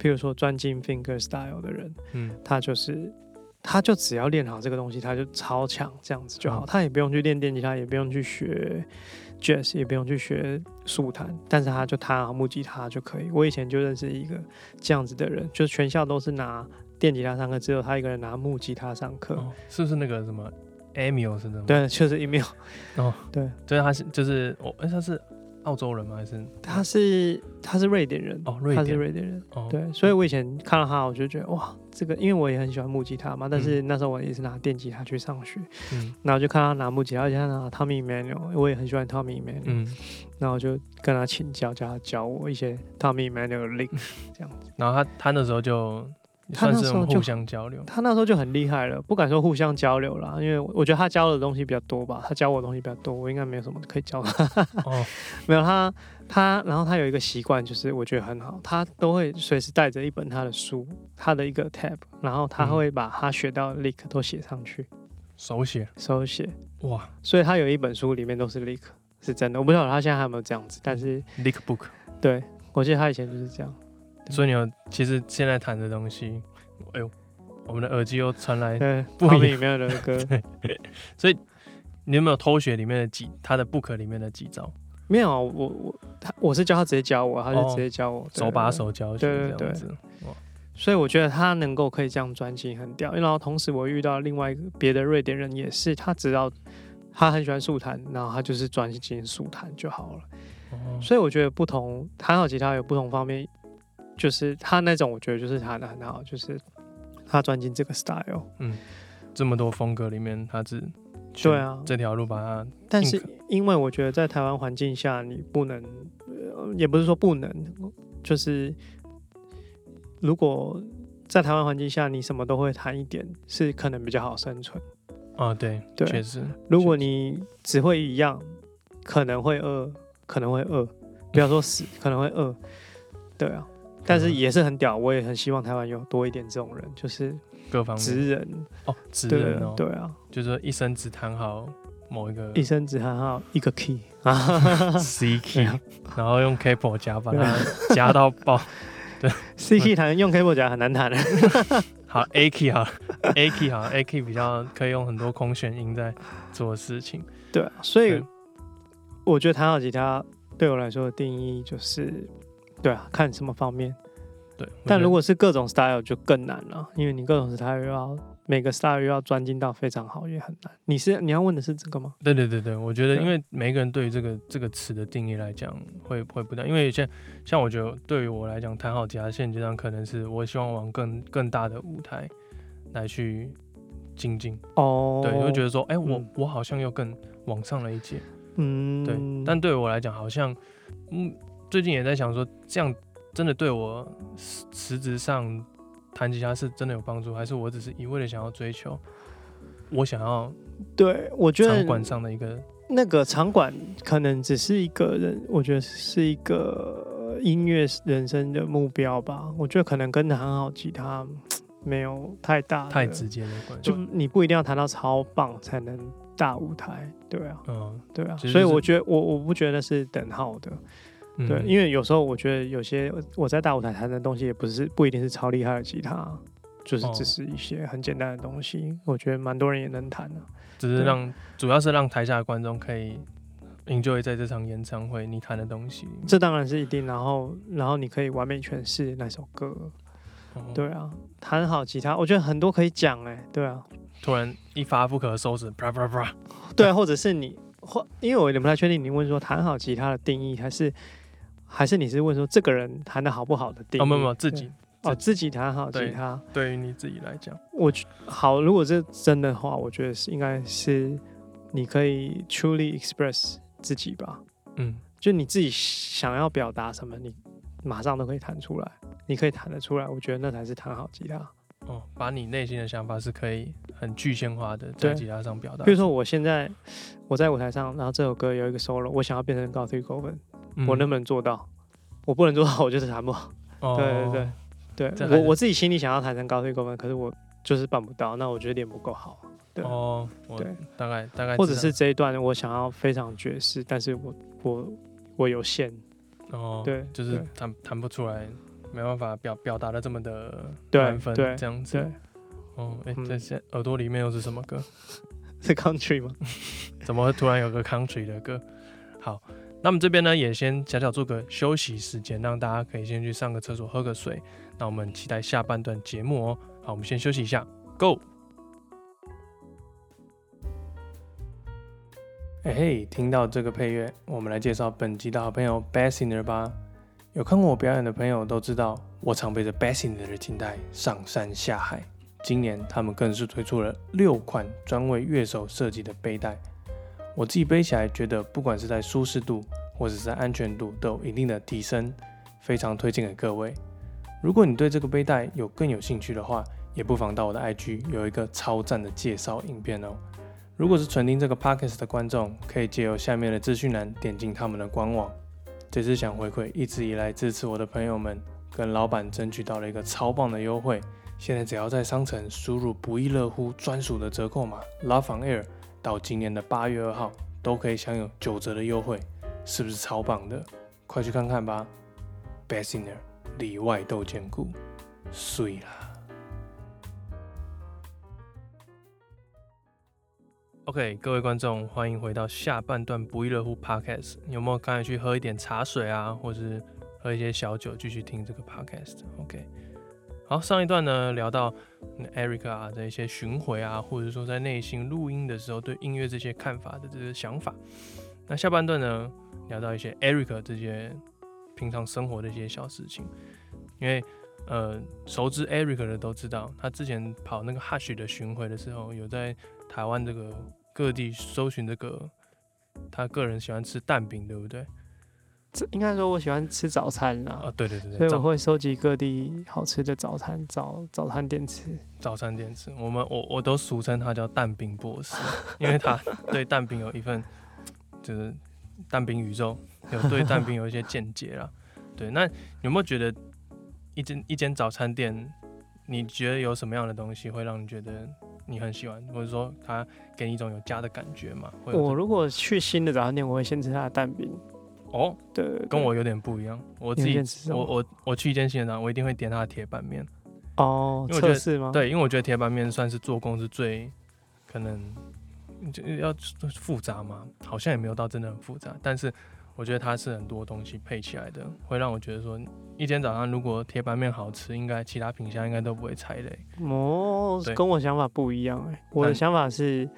譬如说专精 finger style 的人，嗯，他就是，他就只要练好这个东西，他就超强，这样子就好。嗯、他也不用去练电吉他，也不用去学 jazz，也不用去学速弹，但是他就弹好木吉他就可以。我以前就认识一个这样子的人，就是全校都是拿电吉他上课，只有他一个人拿木吉他上课。哦，是不是那个什么 Emil 是的吗？对，确实 Emil。哦，对，就是 他是就是我，哎，他是。澳洲人吗？还是他是他是瑞典人哦，瑞典，他是瑞典人。哦，对，所以我以前看到他，我就觉得哇，这个，因为我也很喜欢木吉他嘛，但是那时候我也是拿电吉他去上学，嗯，然后就看他拿木吉他，而且他拿 Tommy Emmanuel，我也很喜欢 Tommy Emmanuel，嗯，然后就跟他请教，叫他教我一些 Tommy Emmanuel lick 这样子，然后他他那时候就。他那时候就互相交流，他那时候就很厉害了，不敢说互相交流啦，因为我觉得他教的东西比较多吧，他教我的东西比较多，我应该没有什么可以教他。哦，没有他，他然后他有一个习惯，就是我觉得很好，他都会随时带着一本他的书，他的一个 tab，然后他会把他学到的 lick 都写上去，手写？手写，哇，所以他有一本书里面都是 lick，是真的，我不知道他现在还有没有这样子，但是 lick book，对，我记得他以前就是这样。所以你有，其实现在弹的东西，哎呦，我们的耳机又传来 不里面的歌，所以你有没有偷学里面的几他的 book 里面的几招？没有啊，我我他我是教他直接教我，他就直接教我，手把手教学这样子。对对对。所以我觉得他能够可以这样专心很屌，然后同时我遇到另外一个别的瑞典人也是，他只要他很喜欢速弹，然后他就是专心速弹就好了。所以我觉得不同弹好吉他有不同方面。就是他那种，我觉得就是弹的很好，就是他钻进这个 style。嗯，这么多风格里面，他只对啊这条路把它。但是因为我觉得在台湾环境下，你不能，也不是说不能，就是如果在台湾环境下，你什么都会弹一点，是可能比较好生存。啊，对，对，确实。如果你只会一样，可能会饿，可能会饿，不要说死，可能会饿。对啊。但是也是很屌，我也很希望台湾有多一点这种人，就是各方面。职人。哦，职人哦，对啊，就是说一生只弹好某一个，一生只弹好一个 key 啊，C key，然后用 capo 夹把它夹到爆，对，C key 弹用 capo 夹很难弹的，好 A key 好，A key 好，A key 比较可以用很多空弦音在做事情，对啊，所以我觉得弹好吉他对我来说的定义就是。对啊，看什么方面。对，但如果是各种 style 就更难了，因为你各种 style 又要每个 style 又要专精到非常好，也很难。你是你要问的是这个吗？对对对对，我觉得因为每个人对于这个这个词的定义来讲会会不一样，因为像像我觉得对于我来讲，弹好吉他现阶段可能是我希望往更更大的舞台来去精进。哦，对，就觉得说，哎、欸，我、嗯、我好像又更往上了一阶。嗯，对。但对我来讲，好像嗯。最近也在想说，这样真的对我实质上弹吉他是真的有帮助，还是我只是一味的想要追求我想要？对，我觉得场馆上的一个那个场馆可能只是一个人，我觉得是一个音乐人生的目标吧。我觉得可能跟弹好吉他没有太大太直接的关系，就你不一定要弹到超棒才能大舞台，对啊，嗯，对啊，所以我觉得我我不觉得是等号的。对，因为有时候我觉得有些我在大舞台弹的东西也不是不一定是超厉害的吉他，就是只是一些很简单的东西，我觉得蛮多人也能弹的。只是让主要是让台下的观众可以 enjoy 在这场演唱会你弹的东西。这当然是一定，然后然后你可以完美诠释那首歌。哦、对啊，弹好吉他，我觉得很多可以讲哎。对啊，突然一发不可收拾，啪啪啪。对啊，或者是你或因为我有点不太确定，你问说弹好吉他的定义，还是还是你是问说这个人弹的好不好的定义？哦，没有没有，自己。哦，自己弹好吉他，对于你自己来讲，我好。如果这真的话，我觉得是应该是你可以 truly express 自己吧。嗯，就你自己想要表达什么，你马上都可以弹出来，你可以弹得出来。我觉得那才是弹好吉他。哦，把你内心的想法是可以很具象化的在吉他上表达。比如说，我现在我在舞台上，然后这首歌有一个 solo，我想要变成 Guthrie Govan，我能不能做到？我不能做到，我就是弹不好。哦、对对对。对我我自己心里想要弹成 Guthrie Govan，可是我就是办不到。那我觉得脸不够好。对哦，对，大概大概，或者是这一段我想要非常爵士，但是我我我有限。哦，对，就是弹弹不出来，没办法表表达的这么的满分，这样子。对，哦，哎，这些耳朵里面又是什么歌？是 Country 吗？怎么会突然有个 Country 的歌？好。那么这边呢，也先小小做个休息时间，让大家可以先去上个厕所、喝个水。那我们期待下半段节目哦。好，我们先休息一下，Go。哎嘿，听到这个配乐，我们来介绍本集的好朋友 Bassiner 吧。有看过我表演的朋友都知道，我常背着 Bassiner 的琴带上山下海。今年他们更是推出了六款专为乐手设计的背带。我自己背起来觉得，不管是在舒适度或者是在安全度，都有一定的提升，非常推荐给各位。如果你对这个背带有更有兴趣的话，也不妨到我的 IG 有一个超赞的介绍影片哦。如果是纯听这个 Podcast 的观众，可以借由下面的资讯栏点进他们的官网。这次想回馈一直以来支持我的朋友们，跟老板争取到了一个超棒的优惠。现在只要在商城输入不亦乐乎专属的折扣码 LoveAir。到今年的八月二号都可以享有九折的优惠，是不是超棒的？快去看看吧！Bassiner 里外都兼顾，碎啦！OK，各位观众，欢迎回到下半段不亦乐乎 Podcast。有没有赶紧去喝一点茶水啊，或是喝一些小酒，继续听这个 Podcast？OK。好，上一段呢聊到 Eric 啊的一些巡回啊，或者说在内心录音的时候对音乐这些看法的这些想法。那下半段呢聊到一些 Eric 这些平常生活的一些小事情，因为呃熟知 Eric 的都知道，他之前跑那个 Hush 的巡回的时候，有在台湾这个各地搜寻这个他个人喜欢吃蛋饼，对不对？这应该说，我喜欢吃早餐啦啊。哦，对对对，所以我会收集各地好吃的早餐，早早餐店吃。早餐店吃，我们我我都俗称他叫蛋饼博士，因为他 对蛋饼有一份就是蛋饼宇宙，有对蛋饼有一些见解啦。对，那有没有觉得一间一间早餐店，你觉得有什么样的东西会让你觉得你很喜欢，或者说他给你一种有家的感觉吗？我如果去新的早餐店，我会先吃他的蛋饼。哦，对，跟我有点不一样。我自己，我我我去一间新的，我一定会点他的铁板面。哦，因为我觉得对，因为我觉得铁板面算是做工是最可能就要复杂嘛，好像也没有到真的很复杂。但是我觉得它是很多东西配起来的，会让我觉得说，一天早上如果铁板面好吃，应该其他品相应该都不会踩雷。哦，跟我想法不一样哎，我的想法是。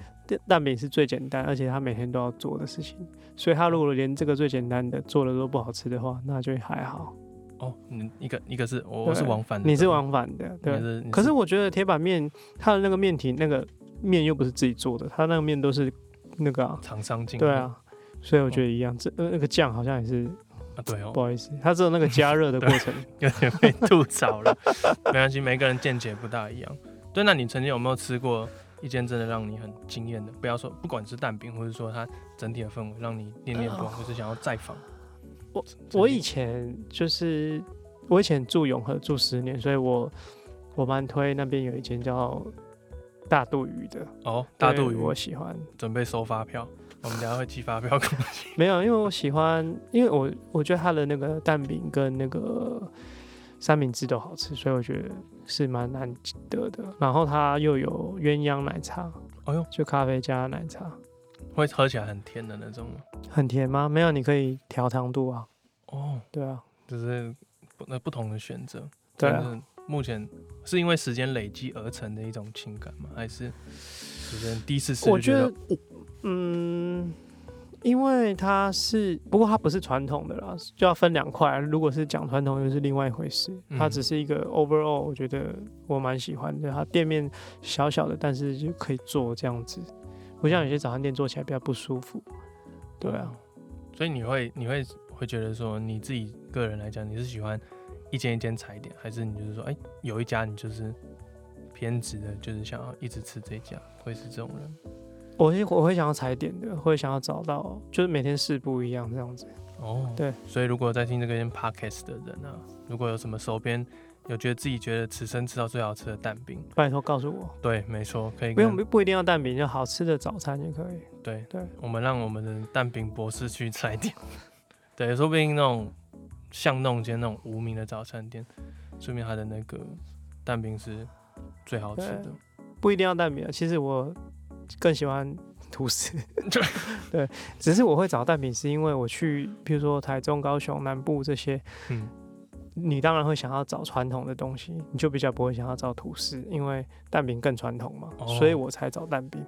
蛋饼是最简单，而且他每天都要做的事情，所以他如果连这个最简单的做的都不好吃的话，那就还好。哦，你一个一个是我是往返的，你是往返的，对。是可是我觉得铁板面它的那个面体那个面又不是自己做的，它那个面都是那个厂、啊、商进。对啊，所以我觉得一样。这、哦、那个酱好像也是啊，对哦，不好意思，它只有那个加热的过程，有点被吐槽了。没关系，每个人见解不大一样。对，那你曾经有没有吃过？一间真的让你很惊艳的，不要说不管是蛋饼，或者说它整体的氛围让你念念不忘，或是想要再访。我我以前就是我以前住永和住十年，所以我我蛮推那边有一间叫大肚鱼的。哦，大肚鱼我喜欢。准备收发票，我们等下会寄发票过去。没有，因为我喜欢，因为我我觉得它的那个蛋饼跟那个。三明治都好吃，所以我觉得是蛮难得的。然后它又有鸳鸯奶茶，哎呦，就咖啡加奶茶，会喝起来很甜的那种吗？很甜吗？没有，你可以调糖度啊。哦，对啊，就是不那不同的选择。对啊，目前是因为时间累积而成的一种情感吗？还是就是第一次试？我觉得，嗯。因为它是，不过它不是传统的啦，就要分两块。如果是讲传统，又是另外一回事。它只是一个 overall，我觉得我蛮喜欢的。它店面小小的，但是就可以做这样子，不像有些早餐店做起来比较不舒服。对啊，所以你会你会会觉得说，你自己个人来讲，你是喜欢一间一间踩点，还是你就是说，哎，有一家你就是偏执的，就是想要一直吃这家，会是这种人？我会我会想要踩点的，会想要找到，就是每天试不一样这样子。哦，对，所以如果在听这个 podcast 的人啊，如果有什么手边有觉得自己觉得此生吃到最好吃的蛋饼，拜托告诉我。对，没错，可以。不用不一定要蛋饼，就好吃的早餐也可以。对对，我们让我们的蛋饼博士去踩点。对，说不定那种巷弄间那种无名的早餐店，说明他的那个蛋饼是最好吃的。不一定要蛋饼，其实我。更喜欢吐司，对 对，只是我会找蛋饼，是因为我去，比如说台中、高雄南部这些，嗯，你当然会想要找传统的东西，你就比较不会想要找吐司，因为蛋饼更传统嘛，哦、所以我才找蛋饼。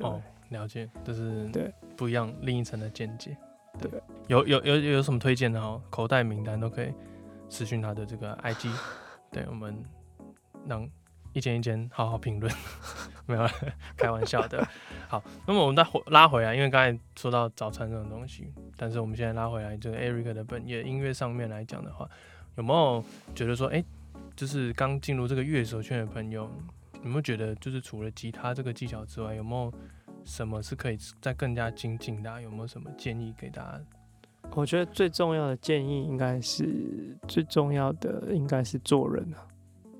哦，了解，就是对不一样另一层的见解。对，有有有有什么推荐的哦？口袋名单都可以私讯他的这个 IG，对我们让。一间一间好好评论，没有 开玩笑的。好，那么我们再回拉回来，因为刚才说到早餐这种东西，但是我们现在拉回来，这个 Eric 的本业音乐上面来讲的话，有没有觉得说，哎、欸，就是刚进入这个乐手圈的朋友，有没有觉得，就是除了吉他这个技巧之外，有没有什么是可以再更加精进的？有没有什么建议给大家？我觉得最重要的建议应该是最重要的，应该是做人啊。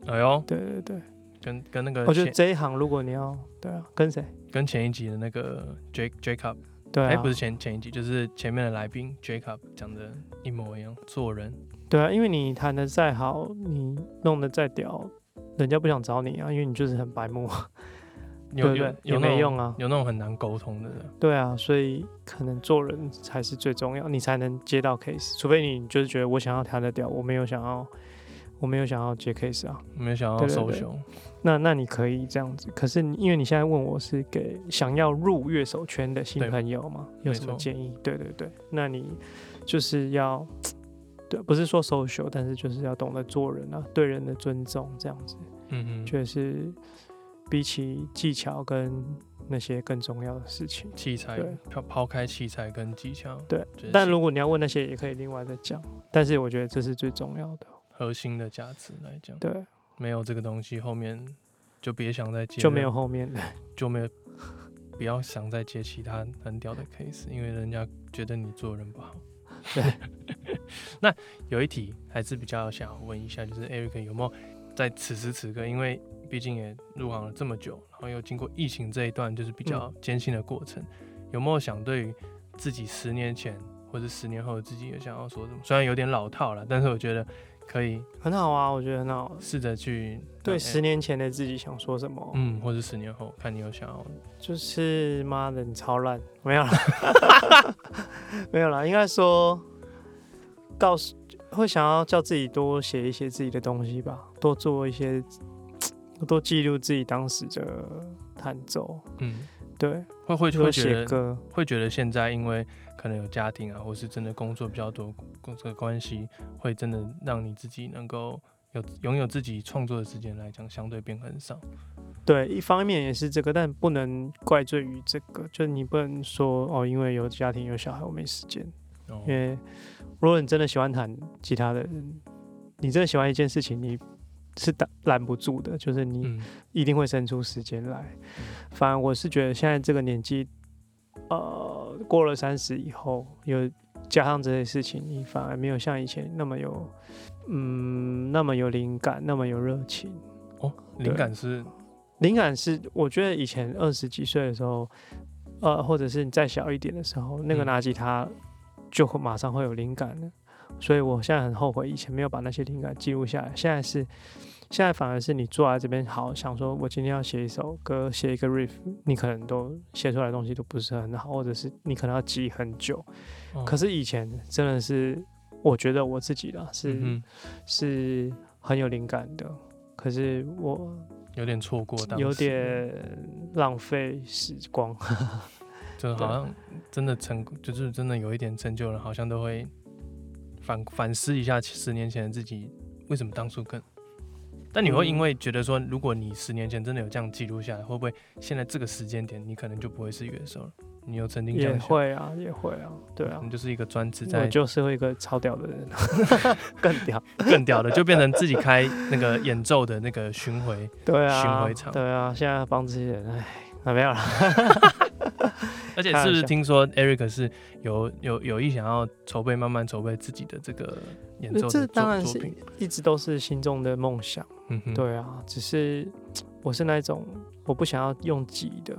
哎呦，对对对。跟跟那个，我觉得这一行如果你要对啊，跟谁？跟前一集的那个 J Jacob，对、啊，不是前前一集，就是前面的来宾 Jacob 讲的一模一样，做人。对啊，因为你弹的再好，你弄得再屌，人家不想找你啊，因为你就是很白目，有对不对？有没用啊，有那种很难沟通的人。对啊，所以可能做人才是最重要，你才能接到 case。除非你就是觉得我想要弹得屌，我没有想要。我没有想要接 case 啊，没有想要收熊。那那你可以这样子，可是因为你现在问我是给想要入乐手圈的新朋友吗，有什么建议？对对对，那你就是要，对，不是说 social，但是就是要懂得做人啊，对人的尊重这样子。嗯嗯，就是比起技巧跟那些更重要的事情。器材，对，抛抛开器材跟技巧，对。但如果你要问那些，也可以另外再讲。但是我觉得这是最重要的。核心的价值来讲，对，没有这个东西，后面就别想再接，就没有后面的，就没有，不要想再接其他很屌的 case，因为人家觉得你做人不好。对，那有一题还是比较想问一下，就是 Eric 有没有在此时此刻，因为毕竟也入行了这么久，然后又经过疫情这一段就是比较艰辛的过程，嗯、有没有想对于自己十年前或者十年后的自己有想要说什么？虽然有点老套了，但是我觉得。可以，很好啊，我觉得很好。试着去对十年前的自己想说什么，嗯，或者十年后，看你有想要，就是妈的，你超烂，没有了，没有了，应该说告诉会想要叫自己多写一些自己的东西吧，多做一些，多记录自己当时的弹奏，嗯，对，会会会觉得，会觉得现在因为。可能有家庭啊，或是真的工作比较多，工作关系会真的让你自己能够有拥有自己创作的时间来讲，相对变很少。对，一方面也是这个，但不能怪罪于这个，就你不能说哦，因为有家庭有小孩，我没时间。哦。因为如果你真的喜欢弹吉他的人，你真的喜欢一件事情，你是挡拦不住的，就是你一定会生出时间来。嗯。反而我是觉得现在这个年纪。呃，过了三十以后，有加上这些事情，你反而没有像以前那么有，嗯，那么有灵感，那么有热情。哦，灵感是，灵感是，我觉得以前二十几岁的时候，呃，或者是你再小一点的时候，那个拿吉他就会马上会有灵感的。所以我现在很后悔以前没有把那些灵感记录下来。现在是，现在反而是你坐在这边，好想说，我今天要写一首歌，写一个 riff，你可能都写出来的东西都不是很好，或者是你可能要记很久。哦、可是以前真的是，我觉得我自己啦，是、嗯、是很有灵感的。可是我有点错过，有点浪费时光。就好像真的成，就是真的有一点成就了，好像都会。反反思一下十年前的自己，为什么当初更？但你会因为觉得说，如果你十年前真的有这样记录下来，会不会现在这个时间点你可能就不会是乐手了？你有曾经也会啊，也会啊，对啊，你就是一个专职在，我就是一个超屌的人，更屌，更屌的，就变成自己开那个演奏的那个巡回，对啊，巡回场，对啊，现在帮这些人，哎，啊，没有了。而且是不是听说 Eric 是有有有意想要筹备，慢慢筹备自己的这个演奏？这当然是一直都是心中的梦想。嗯哼，对啊，只是我是那种我不想要用挤的，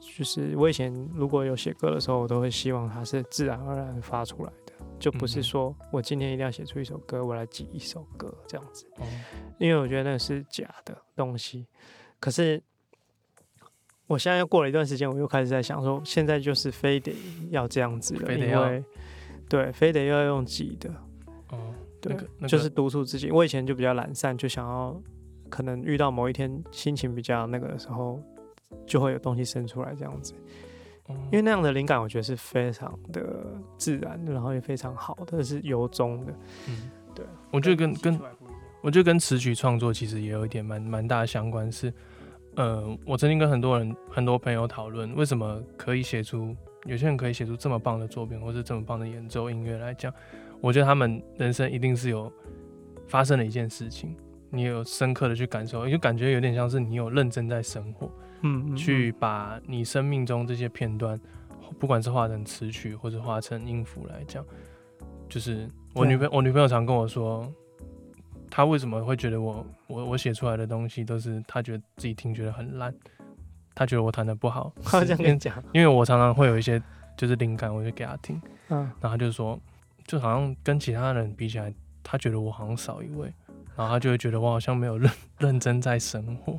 就是我以前如果有写歌的时候，我都会希望它是自然而然发出来的，就不是说我今天一定要写出一首歌，我来挤一首歌这样子。嗯，因为我觉得那是假的东西，可是。我现在又过了一段时间，我又开始在想说，现在就是非得要这样子了，因为对，非得要用挤的，哦，对，那个那个、就是督促自己。我以前就比较懒散，就想要可能遇到某一天心情比较那个的时候，就会有东西生出来这样子。嗯、因为那样的灵感，我觉得是非常的自然，然后也非常好的，是由衷的。嗯，对，我觉得跟跟我觉得跟词曲创作其实也有一点蛮蛮大的相关是。呃，我曾经跟很多人、很多朋友讨论，为什么可以写出有些人可以写出这么棒的作品，或是这么棒的演奏音乐来讲，我觉得他们人生一定是有发生了一件事情，你有深刻的去感受，就感觉有点像是你有认真在生活，嗯，嗯，嗯，去把你生命中这些片段，不管是画成词曲或者画成音符来讲，就是我女朋友，我女朋友常跟我说。他为什么会觉得我我我写出来的东西都是他觉得自己听觉得很烂，他觉得我弹的不好。他这样跟你讲，因为我常常会有一些就是灵感，我就给他听，嗯，然后他就说，就好像跟其他人比起来，他觉得我好像少一位，然后他就会觉得我好像没有认 认真在生活。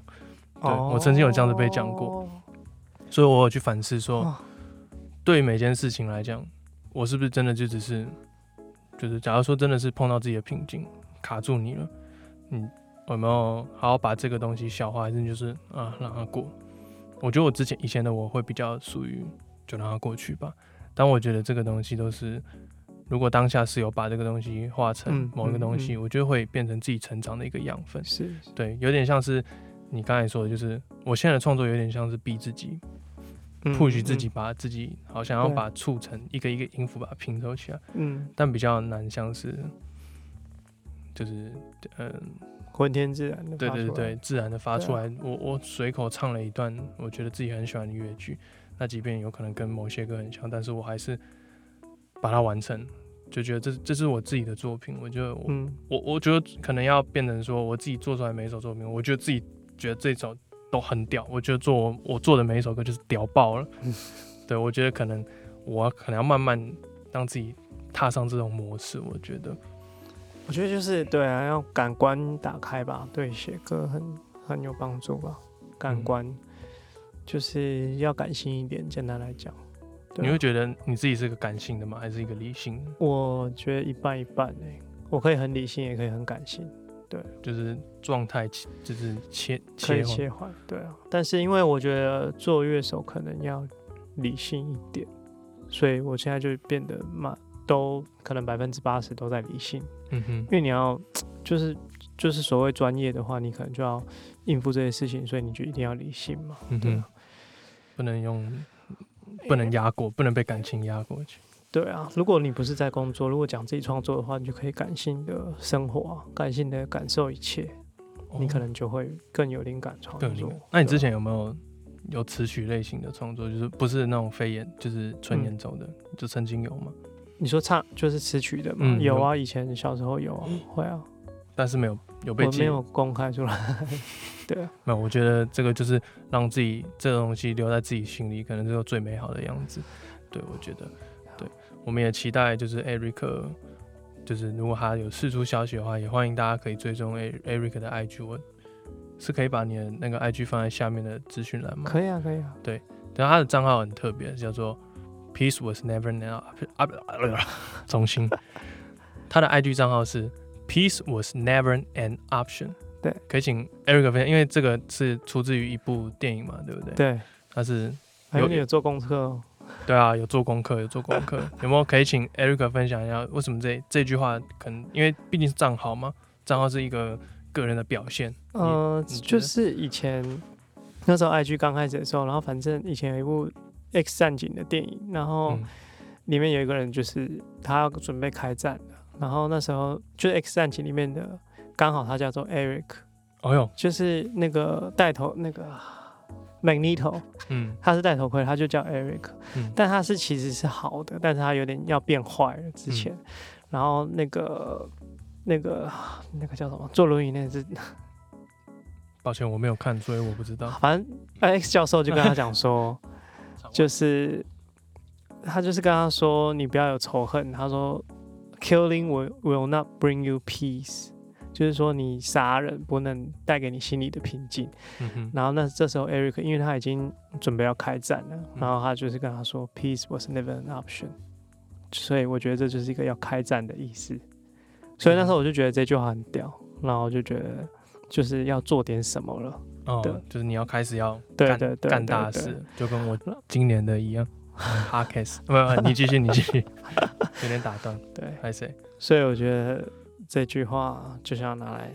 对，我曾经有这样子被讲过，所以我有去反思说，对每件事情来讲，我是不是真的就只是，就是假如说真的是碰到自己的瓶颈。卡住你了，你有没有好好把这个东西消化，还是就是啊让它过？我觉得我之前以前的我会比较属于就让它过去吧。但我觉得这个东西都是，如果当下是有把这个东西化成某一个东西，嗯嗯嗯、我觉得会变成自己成长的一个养分。是，对，有点像是你刚才说的，就是我现在的创作有点像是逼自己，push 自己，把自己好想要把促成一个一个音符把它拼凑起来。嗯，但比较难，像是。就是嗯，浑天自然的，对对对，自然的发出来。我我随口唱了一段，我觉得自己很喜欢的乐句，那即便有可能跟某些歌很像，但是我还是把它完成，就觉得这这是我自己的作品。我觉得我、嗯、我我觉得可能要变成说，我自己做出来每一首作品，我觉得自己觉得这首都很屌。我觉得做我，我做的每一首歌就是屌爆了。嗯、对，我觉得可能我可能要慢慢让自己踏上这种模式。我觉得。我觉得就是对啊，要感官打开吧，对写歌很很有帮助吧。感官、嗯、就是要感性一点，简单来讲。你会觉得你自己是个感性的吗？还是一个理性的？我觉得一半一半诶、欸，我可以很理性，也可以很感性。对，就是状态就是切可以切换。对啊，但是因为我觉得做乐手可能要理性一点，所以我现在就变得慢。都可能百分之八十都在理性，嗯哼，因为你要就是就是所谓专业的话，你可能就要应付这些事情，所以你就一定要理性嘛，嗯哼，不能用不能压过，不能被感情压过。去。对啊，如果你不是在工作，如果讲自己创作的话，你就可以感性的生活，感性的感受一切，哦、你可能就会更有灵感创作。那你之前有没有有词曲类型的创作，就是不是那种非演，就是纯演奏的，嗯、就曾经有吗？你说唱就是词曲的吗？嗯、有啊，以前小时候有啊，会啊，但是没有有被没有公开出来。对啊，没有，我觉得这个就是让自己这个东西留在自己心里，可能就是最美好的样子。对，我觉得，对，我们也期待就是 Eric 就是如果他有释出消息的话，也欢迎大家可以追踪 Eric 的 IG，我是可以把你的那个 IG 放在下面的资讯栏吗？可以啊，可以啊。对，然后他的账号很特别，叫做 Peace was never an option。重新，他的 IG 账号是 Peace was never an option。对，可以请 Eric 分享，因为这个是出自于一部电影嘛，对不对？对，他是有你有做功课哦。对啊，有做功课，有做功课。有没有可以请 Eric 分享一下，为什么这这句话可能？因为毕竟是账号嘛，账号是一个个人的表现。呃，就是以前那时候 IG 刚开始的时候，然后反正以前有一部 X 战警的电影，然后里面有一个人就是他要准备开战了，然后那时候就是 X 战警里面的，刚好他叫做 Eric。哦哟，就是那个带头那个。Magneto，嗯，他是戴头盔，他就叫 Eric，嗯，但他是其实是好的，但是他有点要变坏了之前，嗯、然后那个那个那个叫什么坐轮椅那是，抱歉我没有看，所以我不知道。反正 X 教授就跟他讲说，就是他就是跟他说，你不要有仇恨，他说 Killing will will not bring you peace。就是说，你杀人不能带给你心里的平静。嗯。然后那这时候，Eric 因为他已经准备要开战了，嗯、然后他就是跟他说，Peace was never an option。所以我觉得这就是一个要开战的意思。所以那时候我就觉得这句话很屌，然后我就觉得就是要做点什么了。哦，就是你要开始要干对对对，干大事，就跟我今年的一样。Podcast 不不，你继续，你继续，有点打断。对，还是。所以我觉得。这句话就是要拿来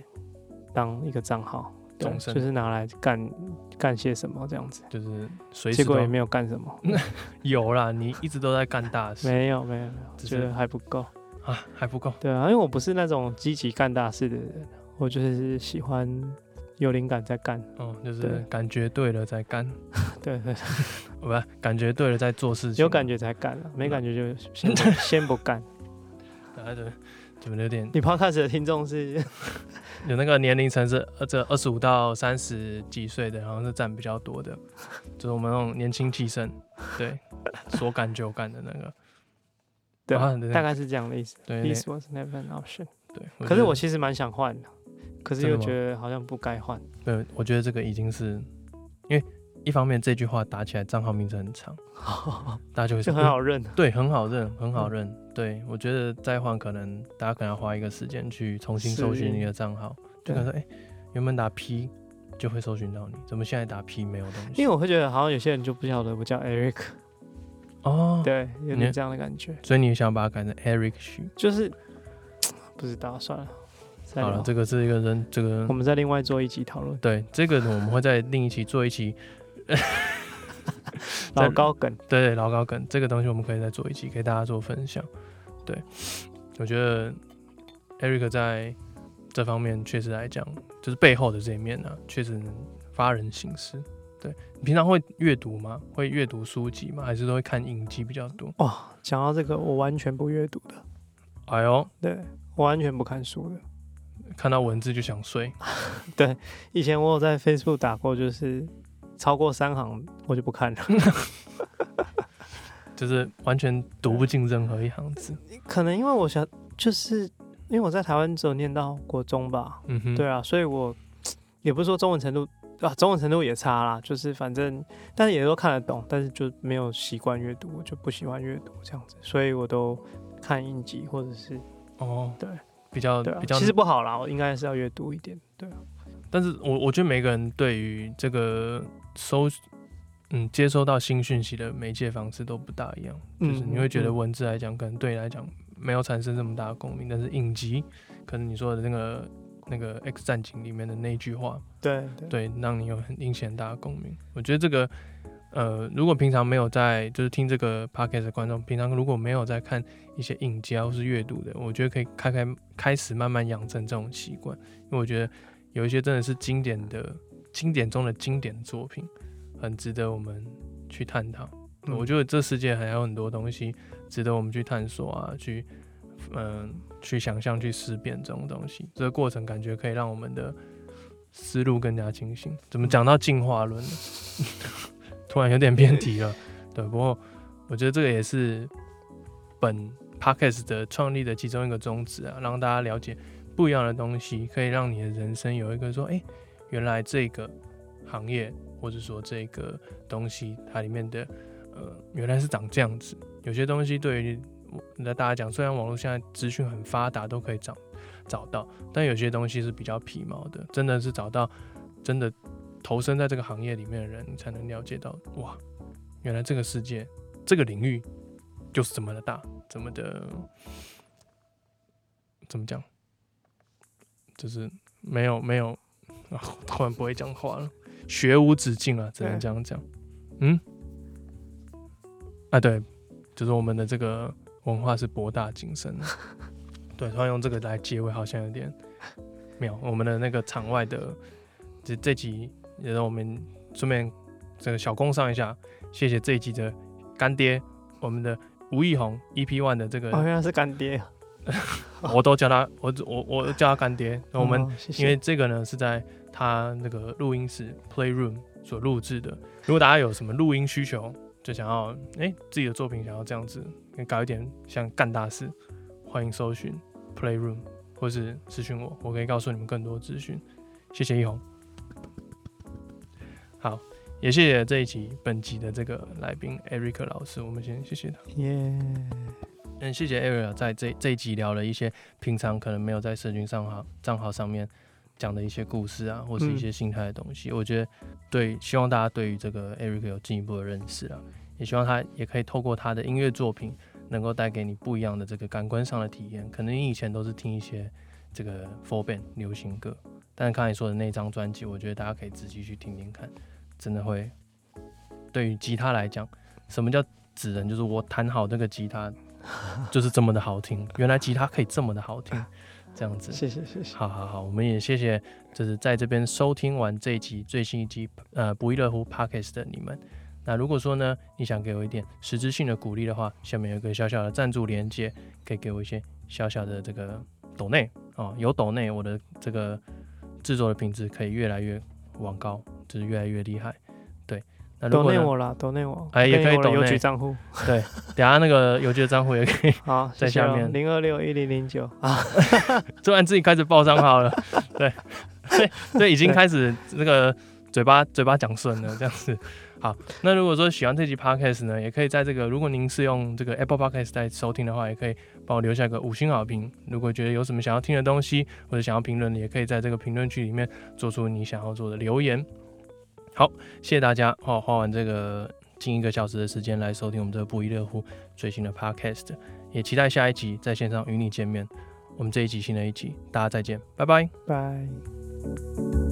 当一个账号，对，就是拿来干干些什么这样子，就是随时，结果也没有干什么。有啦，你一直都在干大事。没有，没有，没有，觉得还不够啊，还不够。对啊，因为我不是那种积极干大事的人，我就是喜欢有灵感在干。哦，就是感觉对了再干。对 对，不是感觉对了再做事情，有感觉才干了，没感觉就先不 先不干。对对。怎么有点？你 Podcast 的听众是有那个年龄层是呃这二十五到三十几岁的，然后是占比较多的，就是我们那种年轻气盛，对，说干就干的那个，对，大概是这样的意思。对，This was never an option。对，可是我其实蛮想换的，可是又觉得好像不该换。对，我觉得这个已经是因为。一方面这句话打起来账号名字很长，大家就会说就很好认，对，很好认，很好认。对，我觉得再换可能大家可能要花一个时间去重新搜寻你的账号，就可能说哎、欸，原本打 P 就会搜寻到你，怎么现在打 P 没有东西？因为我会觉得好像有些人就不晓得我叫 Eric 哦，对，有点这样的感觉，所以你想把它改成 Eric 许，就是 不知道算了。好了，这个是一个人，这个我们再另外做一集讨论。对，这个我们会在另一期做一期。老高梗，对，老高梗，这个东西我们可以再做一期，给大家做分享。对，我觉得 Eric 在这方面确实来讲，就是背后的这一面呢、啊，确实能发人省思。对，你平常会阅读吗？会阅读书籍吗？还是都会看影集比较多？哦，讲到这个，我完全不阅读的。哎呦，对，我完全不看书的，看到文字就想睡。对，以前我有在 Facebook 打过，就是。超过三行我就不看了，就是完全读不进任何一行字。可能因为我想，就是因为我在台湾只有念到国中吧，嗯哼，对啊，所以我 也不是说中文程度啊，中文程度也差啦，就是反正，但是也都看得懂，但是就没有习惯阅读，我就不喜欢阅读这样子，所以我都看影集或者是哦，对，比较对、啊、比较，其实不好啦，我应该是要阅读一点，对啊。但是我我觉得每个人对于这个收嗯接收到新讯息的媒介方式都不大一样，就是你会觉得文字来讲可能对你来讲没有产生这么大的共鸣，但是影集可能你说的那个那个 X 战警里面的那句话，对对，对，让你有很引起很大的共鸣。我觉得这个呃，如果平常没有在就是听这个 podcast 的观众，平常如果没有在看一些影集啊或是阅读的，我觉得可以开开开始慢慢养成这种习惯，因为我觉得。有一些真的是经典的、经典中的经典作品，很值得我们去探讨。嗯、我觉得这世界还有很多东西值得我们去探索啊，去嗯、呃，去想象、去思辨这种东西。这个过程感觉可以让我们的思路更加清醒。怎么讲到进化论呢？突然有点偏题了。对，不过我觉得这个也是本 Podcast 的创立的其中一个宗旨啊，让大家了解不一样的东西，可以让你的人生有一个说，哎、原来这个行业或者说这个东西它里面的呃原来是长这样子。有些东西对于那大家讲，虽然网络现在资讯很发达，都可以找找到，但有些东西是比较皮毛的，真的是找到真的投身在这个行业里面的人，你才能了解到，哇，原来这个世界这个领域就是这么的大，这么的怎么讲，就是没有没有啊，突然不会讲话了，学无止境啊，只能这样讲，嗯，啊对，就是我们的这个。文化是博大精深的，对，突然用这个来结尾，好像有点 妙。我们的那个场外的这这集，也让我们顺便这个小工商一下，谢谢这一集的干爹，我们的吴奕宏 EP One 的这个，原来是干爹，我都叫他，我我我叫他干爹。我们因为这个呢是在他那个录音室 Playroom 所录制的，如果大家有什么录音需求，就想要哎、欸、自己的作品想要这样子。搞一点像干大事，欢迎搜寻 Playroom 或是私讯我，我可以告诉你们更多资讯。谢谢奕弘，好，也谢谢这一集本集的这个来宾 Eric 老师，我们先谢谢他。耶，嗯，谢谢 Eric 在这这一集聊了一些平常可能没有在社群上号账号上面讲的一些故事啊，或是一些心态的东西。嗯、我觉得对，希望大家对于这个 Eric 有进一步的认识啊。也希望他也可以透过他的音乐作品，能够带给你不一样的这个感官上的体验。可能你以前都是听一些这个 four band 流行歌，但是刚才说的那张专辑，我觉得大家可以仔细去听听看，真的会对于吉他来讲，什么叫指人？就是我弹好这个吉他，就是这么的好听。原来吉他可以这么的好听，这样子。谢谢谢谢。好好好，我们也谢谢，就是在这边收听完这一集最新一集呃不亦乐乎 Podcast 的你们。那如果说呢，你想给我一点实质性的鼓励的话，下面有个小小的赞助连接，可以给我一些小小的这个抖内哦，有抖内，我的这个制作的品质可以越来越往高，就是越来越厉害。对，那抖内我啦，抖内我，哎，也可以抖邮局账户。对，等下那个邮局的账户也可以好在下面零二六一零零九啊，突然自己开始报账号了，对，对，对，已经开始那个嘴巴嘴巴讲顺了，这样子。好，那如果说喜欢这集 podcast 呢，也可以在这个，如果您是用这个 Apple Podcast 在收听的话，也可以帮我留下一个五星好评。如果觉得有什么想要听的东西，或者想要评论，也可以在这个评论区里面做出你想要做的留言。好，谢谢大家，好，花完这个近一个小时的时间来收听我们这个不亦乐乎最新的 podcast，也期待下一集在线上与你见面。我们这一集新的一集，大家再见，拜拜，拜。